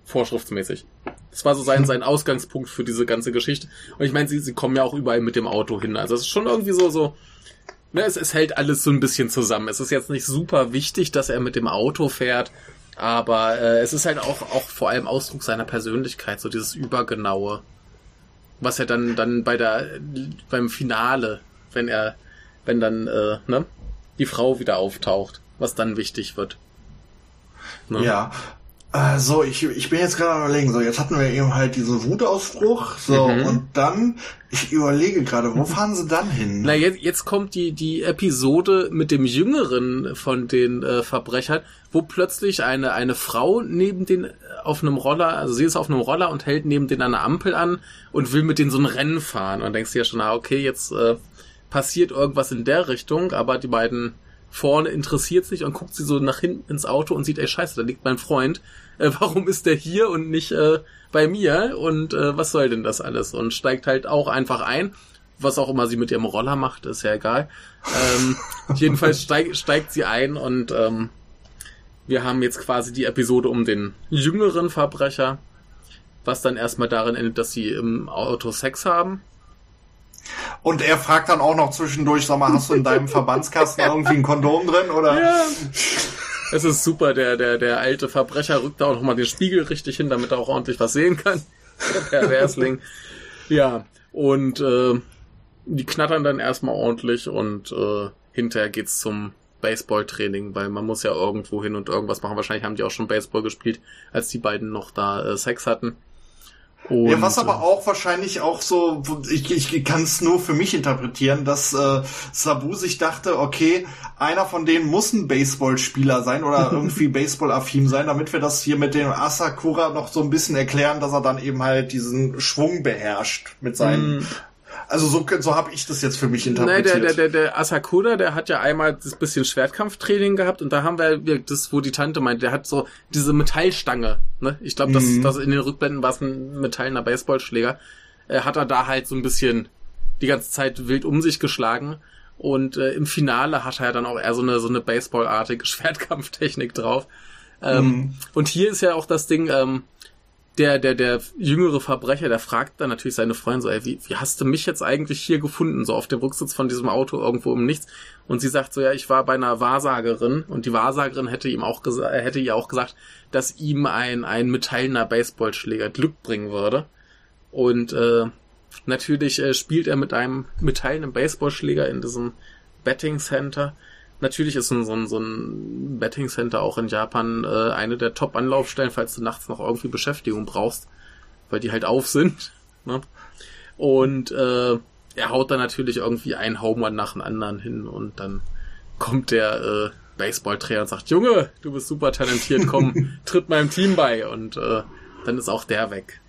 vorschriftsmäßig. Das war so sein, sein Ausgangspunkt für diese ganze Geschichte. Und ich meine, sie, sie kommen ja auch überall mit dem Auto hin. Also es ist schon irgendwie so, so, ne, es, es hält alles so ein bisschen zusammen. Es ist jetzt nicht super wichtig, dass er mit dem Auto fährt, aber äh, es ist halt auch, auch vor allem Ausdruck seiner Persönlichkeit, so dieses Übergenaue. Was er dann, dann bei der, beim Finale, wenn er, wenn dann, äh, ne, die Frau wieder auftaucht, was dann wichtig wird. Ne? Ja. Äh, so, ich, ich bin jetzt gerade überlegen, so, jetzt hatten wir eben halt diesen Wutausbruch, so, mhm. und dann, ich überlege gerade, wo fahren sie dann hin? Na, jetzt, jetzt kommt die, die Episode mit dem Jüngeren von den äh, Verbrechern, wo plötzlich eine, eine Frau neben den auf einem Roller, also sie ist auf einem Roller und hält neben den eine Ampel an und will mit denen so ein Rennen fahren. Und denkst dir ja schon, ah, okay, jetzt äh, passiert irgendwas in der Richtung, aber die beiden vorne interessiert sich und guckt sie so nach hinten ins Auto und sieht, ey scheiße, da liegt mein Freund. Äh, warum ist der hier und nicht äh, bei mir? Und äh, was soll denn das alles? Und steigt halt auch einfach ein. Was auch immer sie mit ihrem Roller macht, ist ja egal. Ähm, jedenfalls steig, steigt sie ein und ähm, wir haben jetzt quasi die Episode um den jüngeren Verbrecher, was dann erstmal darin endet, dass sie im Auto Sex haben und er fragt dann auch noch zwischendurch, sag mal, hast du in deinem Verbandskasten irgendwie ein Kondom drin oder? Ja. Es ist super, der, der, der alte Verbrecher rückt da auch nochmal den Spiegel richtig hin, damit er auch ordentlich was sehen kann. Der Perversling. Ja, und äh, die knattern dann erstmal ordentlich und äh, hinterher geht's zum Baseball-Training, weil man muss ja irgendwo hin und irgendwas machen. Wahrscheinlich haben die auch schon Baseball gespielt, als die beiden noch da äh, Sex hatten. Und, ja, was aber auch wahrscheinlich auch so, ich, ich kann es nur für mich interpretieren, dass äh, Sabu sich dachte, okay, einer von denen muss ein Baseballspieler sein oder irgendwie Baseball-affin sein, damit wir das hier mit dem Asakura noch so ein bisschen erklären, dass er dann eben halt diesen Schwung beherrscht mit seinen mm. Also so, so habe ich das jetzt für mich interpretiert. Nein, der, der, der, der Asakura, der hat ja einmal das bisschen Schwertkampftraining gehabt und da haben wir das, wo die Tante meint, der hat so diese Metallstange. Ne? Ich glaube, das, mhm. das in den Rückblenden war es ein metallener Baseballschläger. Äh, hat er da halt so ein bisschen die ganze Zeit wild um sich geschlagen. Und äh, im Finale hat er ja dann auch eher so eine, so eine Baseballartige Schwertkampftechnik drauf. Ähm, mhm. Und hier ist ja auch das Ding, ähm, der, der, der jüngere Verbrecher, der fragt dann natürlich seine Freundin so, ey, wie, wie hast du mich jetzt eigentlich hier gefunden, so auf dem Rücksitz von diesem Auto irgendwo im Nichts? Und sie sagt so, ja, ich war bei einer Wahrsagerin und die Wahrsagerin hätte ihm auch gesagt, hätte ihr auch gesagt, dass ihm ein, ein metallener Baseballschläger Glück bringen würde. Und äh, natürlich äh, spielt er mit einem metallenen Baseballschläger in diesem Betting Center Natürlich ist so ein, so ein Betting Center auch in Japan äh, eine der Top-Anlaufstellen, falls du nachts noch irgendwie Beschäftigung brauchst, weil die halt auf sind. Ne? Und äh, er haut dann natürlich irgendwie einen Homer nach dem anderen hin und dann kommt der äh, Baseballtrainer und sagt, Junge, du bist super talentiert, komm, tritt meinem Team bei und äh, dann ist auch der weg.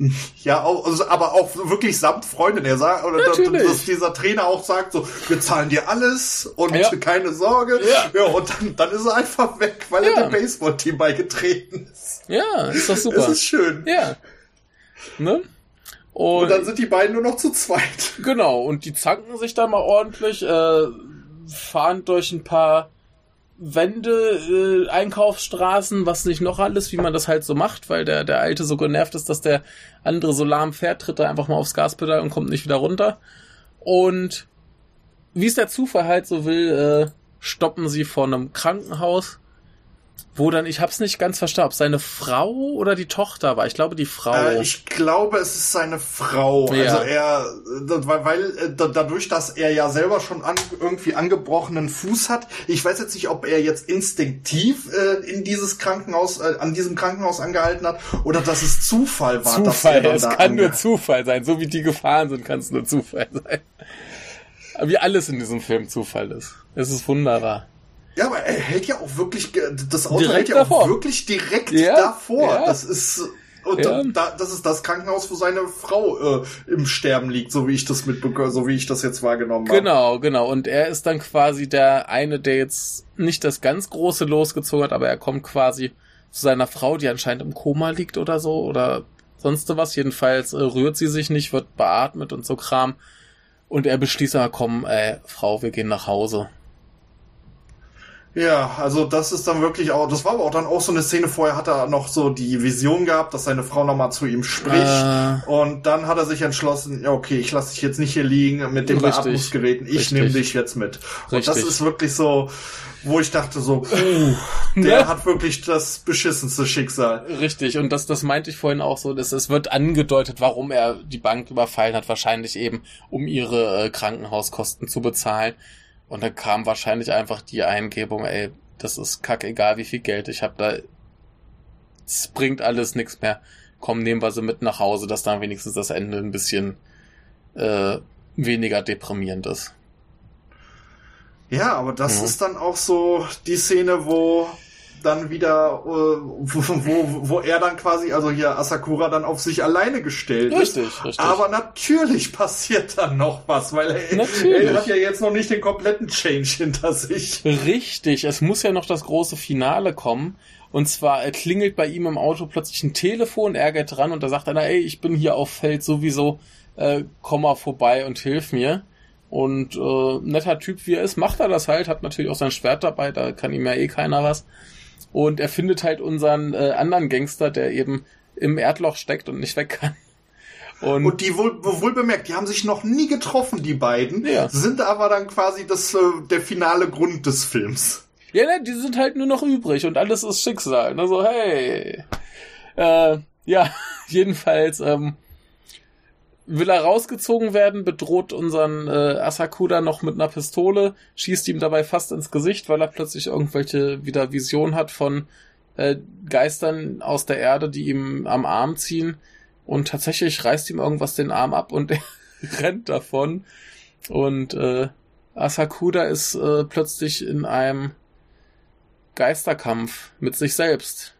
Ja, also, aber auch wirklich samt Freundin. Er sagt, oder Natürlich. dass dieser Trainer auch sagt, so, wir zahlen dir alles und ja. keine Sorge. Ja. ja, und dann, dann ist er einfach weg, weil ja. er dem Baseballteam beigetreten ist. Ja, ist doch super. Das ist schön. Ja. Ne? Und, und, dann sind die beiden nur noch zu zweit. Genau, und die zanken sich dann mal ordentlich, äh, fahren durch ein paar Wände, äh, Einkaufsstraßen, was nicht noch alles, wie man das halt so macht, weil der, der Alte so genervt ist, dass der andere so lahm fährt, tritt er einfach mal aufs Gaspedal und kommt nicht wieder runter. Und wie es der Zufall halt so will, äh, stoppen sie vor einem Krankenhaus wo dann, ich hab's nicht ganz verstanden, ob seine Frau oder die Tochter war. Ich glaube, die Frau. Äh, ich glaube, es ist seine Frau. Ja. Also er, weil, weil äh, dadurch, dass er ja selber schon an, irgendwie angebrochenen Fuß hat, ich weiß jetzt nicht, ob er jetzt instinktiv äh, in dieses Krankenhaus, äh, an diesem Krankenhaus angehalten hat oder dass es Zufall war. Zufall, es da kann nur Zufall sein. So wie die gefahren sind, kann es nur Zufall sein. Wie alles in diesem Film Zufall ist. Es ist wunderbar. Ja, aber er hält ja auch wirklich, das Auto direkt hält ja davor. auch wirklich direkt ja, davor. Ja. Das ist, und ja. da, das ist das Krankenhaus, wo seine Frau äh, im Sterben liegt, so wie ich das mitbekomme, so wie ich das jetzt wahrgenommen habe. Genau, genau. Und er ist dann quasi der eine, der jetzt nicht das ganz große losgezogen hat, aber er kommt quasi zu seiner Frau, die anscheinend im Koma liegt oder so oder sonst was. Jedenfalls äh, rührt sie sich nicht, wird beatmet und so Kram. Und er beschließt, aber komm, äh, Frau, wir gehen nach Hause. Ja, also das ist dann wirklich auch, das war aber auch dann auch so eine Szene, vorher hat er noch so die Vision gehabt, dass seine Frau nochmal zu ihm spricht äh, und dann hat er sich entschlossen, ja okay, ich lasse dich jetzt nicht hier liegen mit den Beatmungsgeräten, ich nehme dich jetzt mit. Und richtig. das ist wirklich so, wo ich dachte so, uh, der ne? hat wirklich das beschissenste Schicksal. Richtig, und das, das meinte ich vorhin auch so, dass es wird angedeutet, warum er die Bank überfallen hat, wahrscheinlich eben, um ihre äh, Krankenhauskosten zu bezahlen. Und dann kam wahrscheinlich einfach die Eingebung, ey, das ist kack egal, wie viel Geld ich habe da. es bringt alles nichts mehr. Komm, nehmen wir sie mit nach Hause, dass dann wenigstens das Ende ein bisschen äh, weniger deprimierend ist. Ja, aber das ja. ist dann auch so die Szene, wo dann wieder, äh, wo, wo, wo er dann quasi, also hier Asakura dann auf sich alleine gestellt richtig, ist. Richtig. Aber natürlich passiert dann noch was, weil er, er, hat ja jetzt noch nicht den kompletten Change hinter sich. Richtig, es muss ja noch das große Finale kommen. Und zwar äh, klingelt bei ihm im Auto plötzlich ein Telefon, er geht dran und da sagt einer, ey, ich bin hier auf Feld sowieso, äh, komm mal vorbei und hilf mir. Und äh, netter Typ wie er ist, macht er das halt, hat natürlich auch sein Schwert dabei, da kann ihm ja eh keiner was. Und er findet halt unseren äh, anderen Gangster, der eben im Erdloch steckt und nicht weg kann. Und, und die wohl, wohl bemerkt, die haben sich noch nie getroffen, die beiden, ja. sind aber dann quasi das, äh, der finale Grund des Films. Ja, ne, die sind halt nur noch übrig und alles ist Schicksal. Also, hey. Äh, ja, jedenfalls ähm, will er rausgezogen werden, bedroht unseren äh, Asakura noch mit einer Pistole, schießt ihm dabei fast ins Gesicht, weil er plötzlich irgendwelche wieder Vision hat von äh, Geistern aus der Erde, die ihm am Arm ziehen. Und tatsächlich reißt ihm irgendwas den Arm ab und er rennt davon. Und äh, Asakura ist äh, plötzlich in einem Geisterkampf mit sich selbst.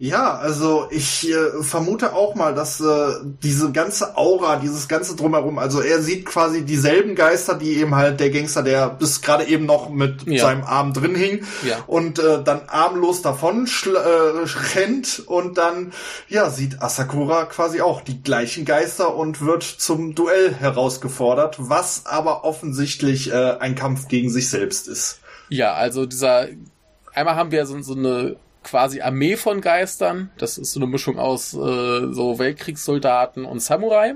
Ja, also ich äh, vermute auch mal, dass äh, diese ganze Aura, dieses ganze drumherum, also er sieht quasi dieselben Geister, die eben halt der Gangster, der bis gerade eben noch mit ja. seinem Arm drin hing ja. und äh, dann armlos davon äh, rennt und dann ja sieht Asakura quasi auch die gleichen Geister und wird zum Duell herausgefordert, was aber offensichtlich äh, ein Kampf gegen sich selbst ist. Ja, also dieser einmal haben wir so, so eine quasi Armee von Geistern. Das ist so eine Mischung aus äh, so Weltkriegssoldaten und Samurai.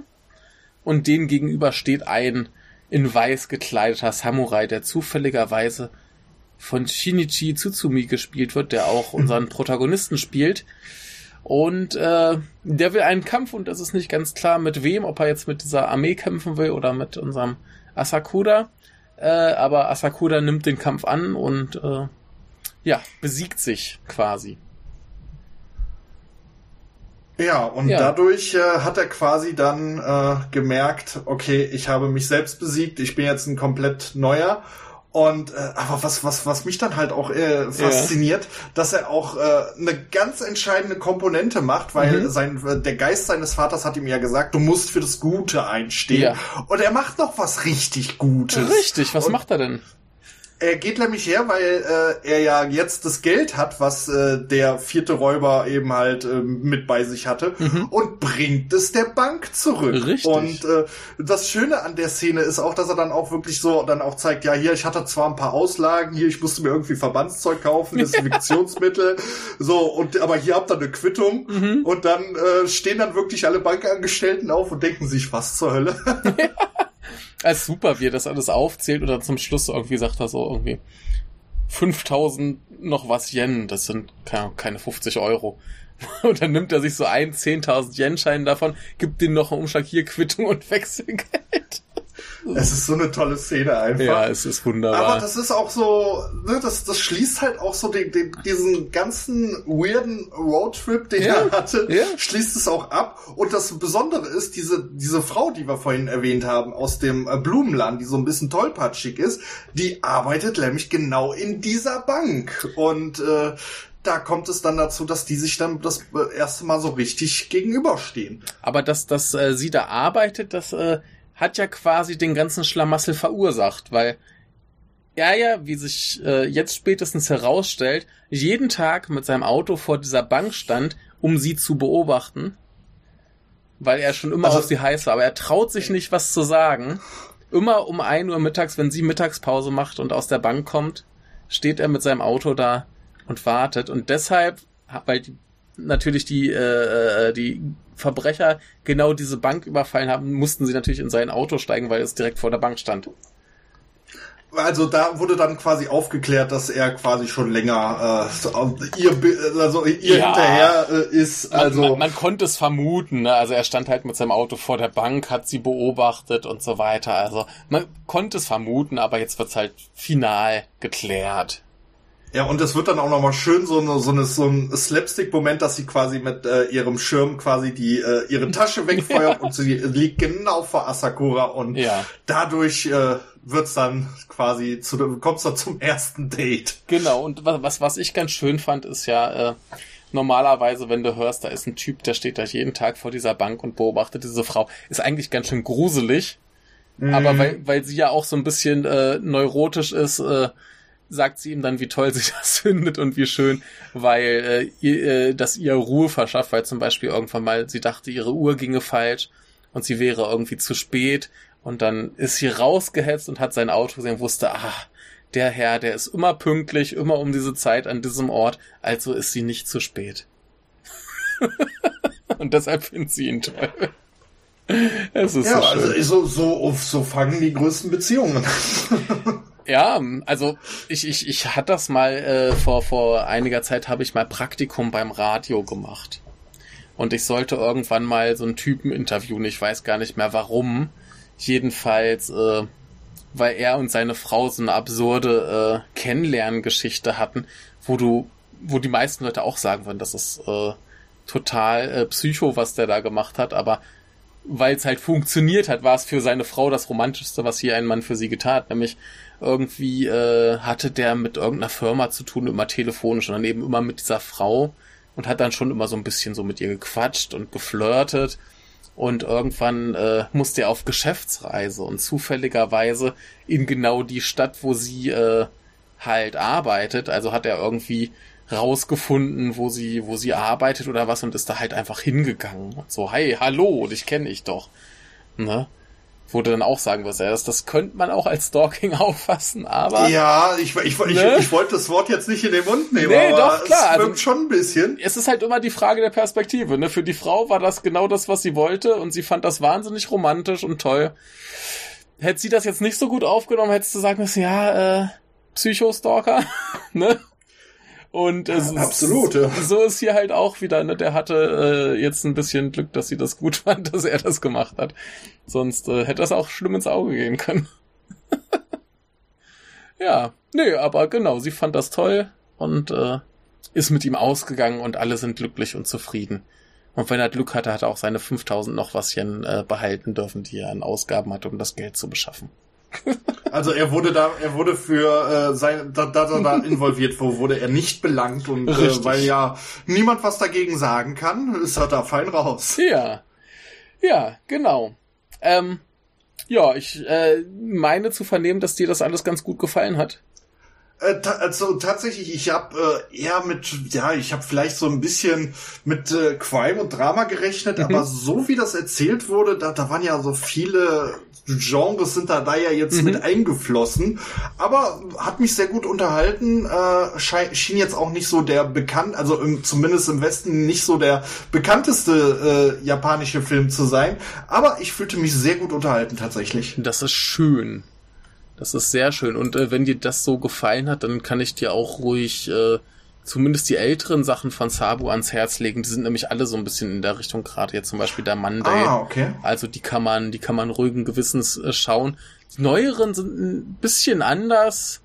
Und denen gegenüber steht ein in weiß gekleideter Samurai, der zufälligerweise von Shinichi Tsutsumi gespielt wird, der auch unseren Protagonisten spielt. Und äh, der will einen Kampf und es ist nicht ganz klar, mit wem, ob er jetzt mit dieser Armee kämpfen will oder mit unserem Asakura. Äh, aber Asakura nimmt den Kampf an und äh, ja, besiegt sich quasi. Ja, und ja. dadurch äh, hat er quasi dann äh, gemerkt, okay, ich habe mich selbst besiegt, ich bin jetzt ein komplett neuer. Und äh, aber was was was mich dann halt auch äh, fasziniert, ja. dass er auch äh, eine ganz entscheidende Komponente macht, weil mhm. sein äh, der Geist seines Vaters hat ihm ja gesagt, du musst für das Gute einstehen. Ja. Und er macht noch was richtig Gutes. Richtig, was und, macht er denn? Er geht nämlich her, weil äh, er ja jetzt das Geld hat, was äh, der vierte Räuber eben halt äh, mit bei sich hatte mhm. und bringt es der Bank zurück. Richtig. Und äh, das Schöne an der Szene ist auch, dass er dann auch wirklich so dann auch zeigt, ja hier, ich hatte zwar ein paar Auslagen, hier, ich musste mir irgendwie Verbandszeug kaufen, Desinfektionsmittel, so und aber hier habt ihr eine Quittung mhm. und dann äh, stehen dann wirklich alle Bankangestellten auf und denken sich, was zur Hölle. Es super, wie er das alles aufzählt oder zum Schluss irgendwie sagt er so irgendwie 5000 noch was Yen, das sind keine 50 Euro. Und dann nimmt er sich so ein 10.000 Yen-Schein davon, gibt den noch einen Umschlag hier, Quittung und Wechselgeld. Es ist so eine tolle Szene einfach. Ja, es ist wunderbar. Aber das ist auch so, ne, das, das schließt halt auch so den, den, diesen ganzen weirden Roadtrip, den ja, er hatte, ja. schließt es auch ab. Und das Besondere ist, diese, diese Frau, die wir vorhin erwähnt haben, aus dem äh, Blumenland, die so ein bisschen tollpatschig ist, die arbeitet nämlich genau in dieser Bank. Und äh, da kommt es dann dazu, dass die sich dann das äh, erste Mal so richtig gegenüberstehen. Aber dass, dass äh, sie da arbeitet, das äh, hat ja quasi den ganzen Schlamassel verursacht, weil er ja, wie sich äh, jetzt spätestens herausstellt, jeden Tag mit seinem Auto vor dieser Bank stand, um sie zu beobachten, weil er schon immer also, auf sie heiß war, aber er traut sich nicht, was zu sagen. Immer um ein Uhr mittags, wenn sie Mittagspause macht und aus der Bank kommt, steht er mit seinem Auto da und wartet. Und deshalb, weil natürlich die, äh, äh die Verbrecher genau diese Bank überfallen haben, mussten sie natürlich in sein Auto steigen, weil es direkt vor der Bank stand. Also da wurde dann quasi aufgeklärt, dass er quasi schon länger äh, ihr, also ihr ja, hinterher äh, ist. Also man, man, man, konnte es vermuten. Ne? Also er stand halt mit seinem Auto vor der Bank, hat sie beobachtet und so weiter. Also man konnte es vermuten, aber jetzt wird's halt final geklärt. Ja, und es wird dann auch nochmal schön so, eine, so, eine, so ein Slapstick-Moment, dass sie quasi mit äh, ihrem Schirm quasi die äh, ihre Tasche wegfeuert und sie liegt genau vor Asakura und Ja. dadurch äh, wird's dann quasi zu kommt's dann zum ersten Date. Genau, und wa- was, was ich ganz schön fand, ist ja, äh, normalerweise, wenn du hörst, da ist ein Typ, der steht da jeden Tag vor dieser Bank und beobachtet diese Frau, ist eigentlich ganz schön gruselig. Aber weil, weil sie ja auch so ein bisschen äh, neurotisch ist, äh, sagt sie ihm dann, wie toll sie das findet und wie schön, weil äh, ihr, äh, das ihr Ruhe verschafft, weil zum Beispiel irgendwann mal sie dachte, ihre Uhr ginge falsch und sie wäre irgendwie zu spät und dann ist sie rausgehetzt und hat sein Auto gesehen und wusste, ah, der Herr, der ist immer pünktlich, immer um diese Zeit an diesem Ort, also ist sie nicht zu spät. und deshalb findet sie ihn toll. Es ist Ja, so schön. also so, so, so fangen die größten Beziehungen. Ja, also ich, ich, ich hatte das mal äh, vor, vor einiger Zeit habe ich mal Praktikum beim Radio gemacht. Und ich sollte irgendwann mal so einen Typen interviewen, ich weiß gar nicht mehr warum. Jedenfalls, äh, weil er und seine Frau so eine absurde äh, Kennenlerngeschichte hatten, wo du, wo die meisten Leute auch sagen würden, das ist äh, total äh, psycho, was der da gemacht hat, aber weil es halt funktioniert hat, war es für seine Frau das Romantischste, was hier ein Mann für sie getan hat. Nämlich irgendwie äh, hatte der mit irgendeiner Firma zu tun, immer telefonisch und dann eben immer mit dieser Frau und hat dann schon immer so ein bisschen so mit ihr gequatscht und geflirtet. Und irgendwann äh, musste er auf Geschäftsreise und zufälligerweise in genau die Stadt, wo sie äh, halt arbeitet. Also hat er irgendwie rausgefunden, wo sie, wo sie arbeitet oder was und ist da halt einfach hingegangen. Und so, hey, hallo, dich kenne ich doch. Ne? Wo du dann auch sagen wirst, ja, das, das könnte man auch als Stalking auffassen, aber Ja, ich, ich, ich, Ne? ich, wollte das Wort jetzt nicht in den Mund nehmen, Nee, aber doch, klar, es also- wirkt schon ein bisschen. es ist halt immer die Frage der Perspektive. Ne? Für die Frau war das genau das, was sie wollte und sie fand das wahnsinnig romantisch und toll. Hätte sie das jetzt nicht so gut aufgenommen, hättest du sagen müssen, ja, äh, Psychostalker, ne? Und äh, so- Absolut, ja. so ist hier halt auch wieder, ne? Der hatte äh, jetzt ein bisschen Glück, dass sie das gut fand, dass er das gemacht hat. Sonst äh, hätte das auch schlimm ins Auge gehen können. ja, nö, aber genau, sie fand das toll und äh, ist mit ihm ausgegangen und alle sind glücklich und zufrieden. Und wenn er Glück hatte, hat er auch seine 5000 noch waschen äh, behalten dürfen, die er an Ausgaben hatte, um das Geld zu beschaffen. Also er wurde da, er wurde für äh, sein, da, da, da, da involviert wurde, wurde er nicht belangt und äh, weil ja niemand was dagegen sagen kann, ist er da fein raus. Ja, ja, genau. Ähm, ja, ich äh, meine zu vernehmen, dass dir das alles ganz gut gefallen hat. Äh, ta also tatsächlich, ich habe äh, eher mit, ja, ich habe vielleicht so ein bisschen mit äh, Crime und Drama gerechnet, Mhm. aber so wie das erzählt wurde, da, da waren ja so viele Genres sind da, da ja jetzt Mhm. mit eingeflossen, aber hat mich sehr gut unterhalten, äh, schien jetzt auch nicht so der bekannt, also im, zumindest im Westen nicht so der bekannteste äh, japanische Film zu sein, aber ich fühlte mich sehr gut unterhalten tatsächlich. Das ist schön. Das ist sehr schön. Und äh, wenn dir das so gefallen hat, dann kann ich dir auch ruhig äh, zumindest die älteren Sachen von Sabu ans Herz legen. Die sind nämlich alle so ein bisschen in der Richtung, gerade jetzt zum Beispiel der Monday. Ah, okay. Also die kann man, die kann man ruhigen Gewissens äh, schauen. Die neueren sind ein bisschen anders.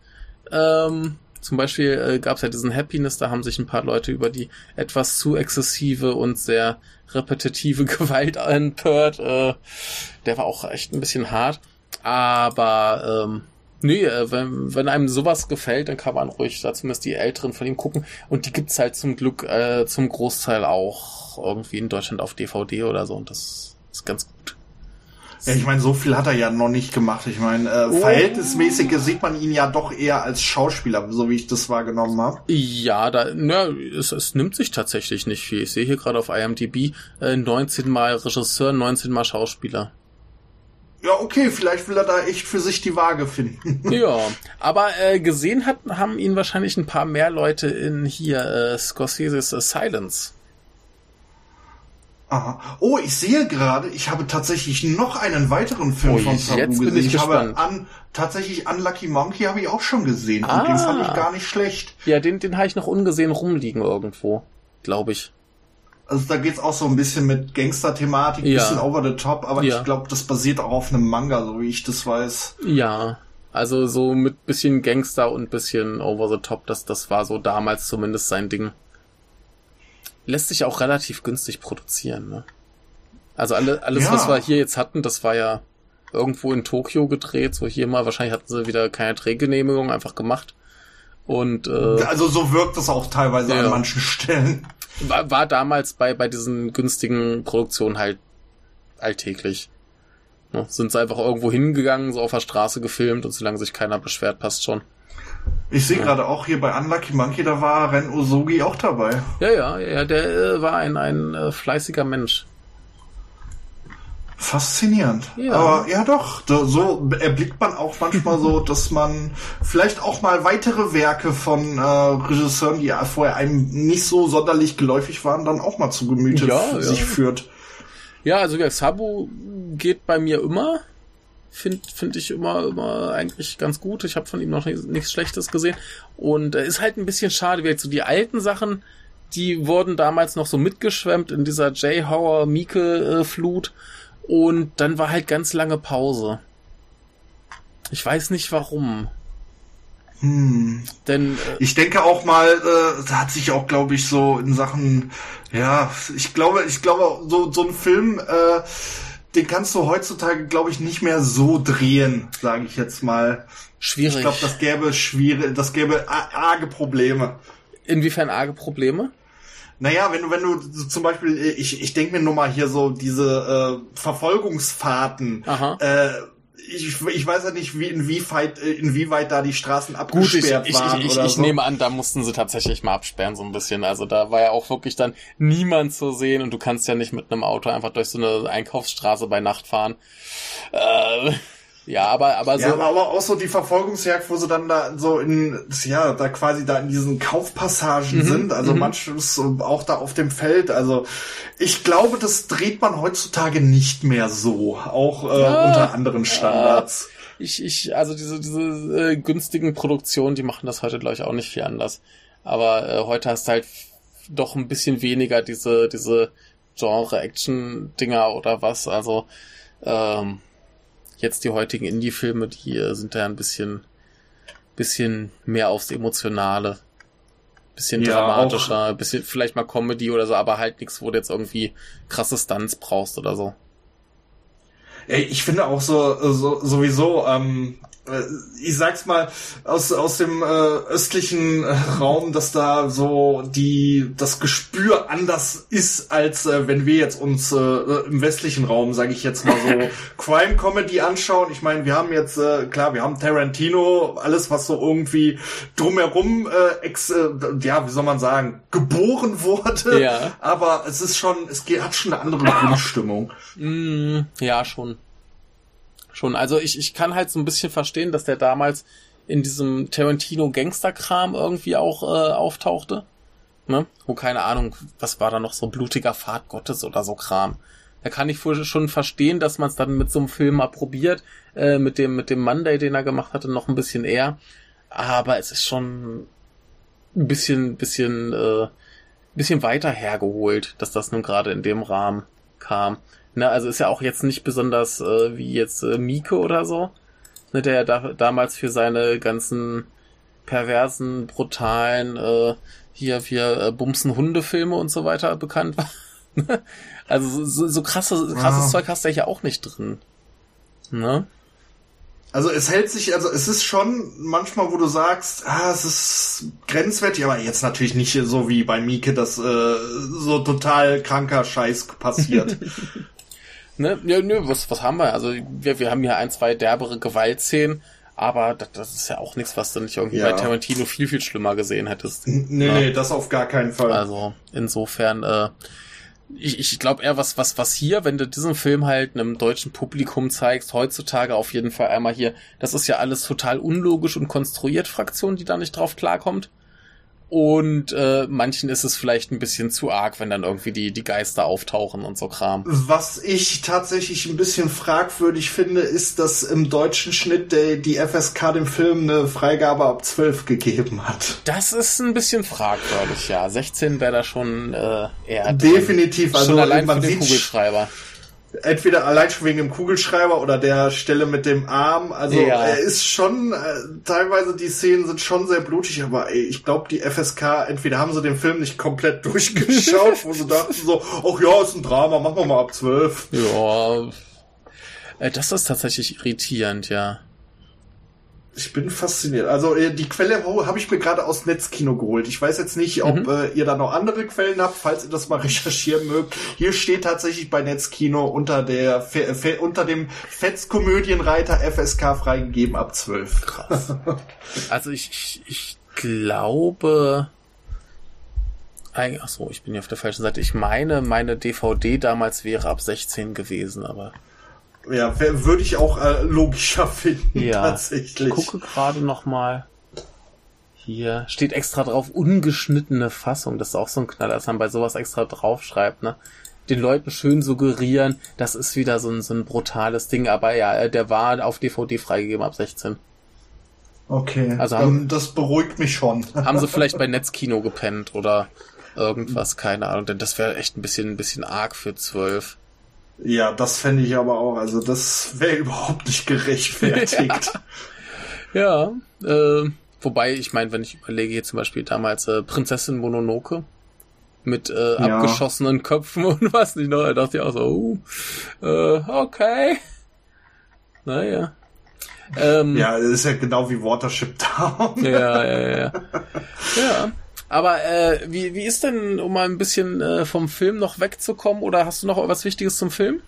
Ähm, zum Beispiel äh, gab es ja diesen Happiness, da haben sich ein paar Leute über die etwas zu exzessive und sehr repetitive Gewalt empört. Äh, der war auch echt ein bisschen hart. Aber ähm, nee, äh, wenn, wenn einem sowas gefällt, dann kann man ruhig da zumindest die älteren von ihm gucken. Und die gibt's halt zum Glück äh, zum Großteil auch irgendwie in Deutschland auf DVD oder so. Und das ist ganz gut. Ja, ich meine, so viel hat er ja noch nicht gemacht. Ich meine, äh, Oh. verhältnismäßig sieht man ihn ja doch eher als Schauspieler, so wie ich das wahrgenommen habe. Ja, da, na, es, es nimmt sich tatsächlich nicht viel. Ich sehe hier gerade auf IMDb äh, 19 mal Regisseur, 19 mal Schauspieler. Ja, okay, vielleicht will er da echt für sich die Waage finden. Ja, aber äh, gesehen hat, haben ihn wahrscheinlich ein paar mehr Leute in hier äh, Scorsese's äh, Silence. Aha. Oh, ich sehe gerade, ich habe tatsächlich noch einen weiteren Film Ui, von Sabu gesehen. ich habe gespannt. an, tatsächlich Unlucky Monkey habe ich auch schon gesehen Ah. und den fand ich gar nicht schlecht. Ja, den, den habe ich noch ungesehen rumliegen irgendwo, glaube ich. Also da geht's auch so ein bisschen mit Gangster-Thematik, Ja. bisschen over the top, aber Ja. ich glaube, das basiert auch auf einem Manga, so wie ich das weiß. Ja, Also so mit bisschen Gangster und bisschen over the top, das, das war so damals zumindest sein Ding. Lässt sich auch relativ günstig produzieren, ne? Also alle, alles, ja. was wir hier jetzt hatten, das war ja irgendwo in Tokio gedreht, so hier mal, wahrscheinlich hatten sie wieder keine Drehgenehmigung einfach gemacht. Und äh, also so wirkt es auch teilweise ja. an manchen Stellen. War, war damals bei, bei diesen günstigen Produktionen halt alltäglich. Ne? Sind sie einfach irgendwo hingegangen, so auf der Straße gefilmt und solange sich keiner beschwert, passt schon. Ich sehe ja. gerade auch hier bei Unlucky Monkey, da war Ren Osogi auch dabei. Ja, ja, ja, der äh, war ein, ein äh, fleißiger Mensch. Faszinierend. Ja. Aber ja doch, so erblickt man auch manchmal so, dass man vielleicht auch mal weitere Werke von äh, Regisseuren, die vorher einem nicht so sonderlich geläufig waren, dann auch mal zu Gemüte ja, sich ja. führt. Ja, also der Sabu geht bei mir immer. Finde find ich immer, immer eigentlich ganz gut. Ich habe von ihm noch nichts Schlechtes gesehen. Und äh, ist halt ein bisschen schade, wie so die alten Sachen, die wurden damals noch so mitgeschwemmt in dieser J-Horror-Mieke-Flut. Äh, und dann war halt ganz lange Pause. Ich weiß nicht warum. Hm. Denn äh, ich denke auch mal, äh, da hat sich auch, glaube ich, so in Sachen, ja, ich glaube, ich glaube, so so ein Film, äh, den kannst du heutzutage, glaube ich, nicht mehr so drehen, sage ich jetzt mal. Schwierig. Ich glaube, das gäbe schwierig, das gäbe arge Probleme. Inwiefern arge Probleme? Naja, wenn du, wenn du zum Beispiel, ich, ich denke mir nur mal hier so diese äh, Verfolgungsfahrten. Aha. Äh, ich, ich weiß ja nicht, wie, inwieweit, inwieweit da die Straßen abgesperrt Gut, ich, waren. Ich, ich, oder ich, so. nehme an, da mussten sie tatsächlich mal absperren, so ein bisschen. Also da war ja auch wirklich dann niemand zu sehen und du kannst ja nicht mit einem Auto einfach durch so eine Einkaufsstraße bei Nacht fahren. Äh, ja, aber, aber so. Ja, aber auch so die Verfolgungsjagd, wo sie dann da so in, ja, da quasi da in diesen Kaufpassagen mhm, sind, also mhm. manches auch da auf dem Feld. Also ich glaube, das dreht man heutzutage nicht mehr so, auch äh, ja, unter anderen Standards. Ja. Ich, ich, also diese, diese äh, günstigen Produktionen, die machen das heute, glaube ich, auch nicht viel anders. Aber äh, heute hast du halt doch ein bisschen weniger diese, diese Genre-Action-Dinger oder was. Also, ähm, jetzt die heutigen Indie-Filme, die äh, sind da ein bisschen, bisschen mehr aufs Emotionale. Bisschen ja, dramatischer, auch. bisschen vielleicht mal Comedy oder so, aber halt nichts, wo du jetzt irgendwie krasse Stunts brauchst oder so. Ey, ich finde auch so, so sowieso, ähm, äh, ich sag's mal, aus, aus dem äh, östlichen äh, Raum, dass da so die das Gespür anders ist, als äh, wenn wir jetzt uns äh, im westlichen Raum, sage ich jetzt mal so, Crime Comedy anschauen. Ich meine, wir haben jetzt, äh, klar, wir haben Tarantino, alles, was so irgendwie drumherum, äh, ex, äh, ja, wie soll man sagen, geboren wurde. Ja. Aber es ist schon, es hat schon eine andere Grundstimmung. Mm, ja, schon schon. Also ich, ich kann halt so ein bisschen verstehen, dass der damals in diesem Tarantino Gangster-Kram irgendwie auch äh, auftauchte. Ne? Wo keine Ahnung, was war da noch so blutiger Pfad Gottes oder so Kram. Da kann ich schon verstehen, dass man es dann mit so einem Film mal probiert, äh, mit dem mit dem Monday, den er gemacht hatte, noch ein bisschen eher. Aber es ist schon ein bisschen bisschen äh, bisschen weiter hergeholt, dass das nun gerade in dem Rahmen kam. Ne, also ist ja auch jetzt nicht besonders äh, wie jetzt äh, Mieke oder so, ne, der ja da, damals für seine ganzen perversen, brutalen, äh, hier wir äh, bumsen Hundefilme und so weiter bekannt war. also so, so krasse, krasses ja. Zeug hast du ja hier auch nicht drin. Ne? Also es hält sich, also es ist schon manchmal, wo du sagst, ah, es ist grenzwertig, aber jetzt natürlich nicht so wie bei Mieke, dass äh, so total kranker Scheiß passiert. Ne? Ja, nö, was, was haben wir? Also wir, wir haben hier ein, zwei derbere Gewaltszenen, aber das, das ist ja auch nichts, was du nicht irgendwie ja. bei Tarantino viel, viel schlimmer gesehen hättest. Nee, ja. nee, das auf gar keinen Fall. Also insofern, äh, ich, ich glaube eher, was, was, was hier, wenn du diesen Film halt einem deutschen Publikum zeigst, heutzutage auf jeden Fall einmal hier, das ist ja alles total unlogisch und konstruiert, Fraktion, die da nicht drauf klarkommt. Und äh, manchen ist es vielleicht ein bisschen zu arg, wenn dann irgendwie die, die Geister auftauchen und so Kram. Was ich tatsächlich ein bisschen fragwürdig finde, ist, dass im deutschen Schnitt der, die FSK dem Film eine Freigabe ab 12 gegeben hat. Das ist ein bisschen fragwürdig, ja. 16 wäre da schon äh, eher. Definitiv, drin. also schon allein man für den Kugelschreiber. Entweder allein schon wegen dem Kugelschreiber oder der Stelle mit dem Arm. Also Ja. er ist schon, äh, teilweise die Szenen sind schon sehr blutig, aber ey, ich glaube, die FSK, entweder haben sie den Film nicht komplett durchgeschaut, wo sie dachten so, ach ja, ist ein Drama, machen wir mal ab zwölf. Ja. Äh, Das ist tatsächlich irritierend, ja. Ich bin fasziniert. Also äh, die Quelle habe ich mir gerade aus Netzkino geholt. Ich weiß jetzt nicht, ob Mhm. äh, ihr da noch andere Quellen habt, falls ihr das mal recherchieren mögt. Hier steht tatsächlich bei Netzkino unter der Fe Fe unter dem Fetz-Komödienreiter FSK freigegeben ab 12. Krass. Also ich, ich, ich glaube. Ach so, ich bin hier auf der falschen Seite. Ich meine, meine DVD damals wäre ab 16 gewesen, aber. Ja, würde ich auch äh, logischer finden, Ja. tatsächlich. Ich gucke gerade noch mal. Hier steht extra drauf ungeschnittene Fassung. Das ist auch so ein Knaller, dass man bei sowas extra draufschreibt, ne? Den Leuten schön suggerieren, das ist wieder so ein, so ein brutales Ding. Aber ja, äh, der war auf DVD freigegeben ab 16. Okay, Also haben- das beruhigt mich schon. Haben sie vielleicht bei Netzkino gepennt oder irgendwas, keine Ahnung. Denn das wäre echt ein bisschen, ein bisschen arg für 12. Ja, das fände ich aber auch. Also das wäre überhaupt nicht gerechtfertigt. Ja, äh, wobei, ich meine, wenn ich überlege, hier zum Beispiel damals äh, Prinzessin Mononoke mit äh, Ja. abgeschossenen Köpfen und was nicht noch, da dachte ich auch so, uh, äh, okay. Naja. Ähm, Ja, das ist ja genau wie Watership Down. Ja, ja, ja. Ja, ja. Aber äh, wie, wie ist denn, um mal ein bisschen äh, vom Film noch wegzukommen, oder hast du noch was Wichtiges zum Film?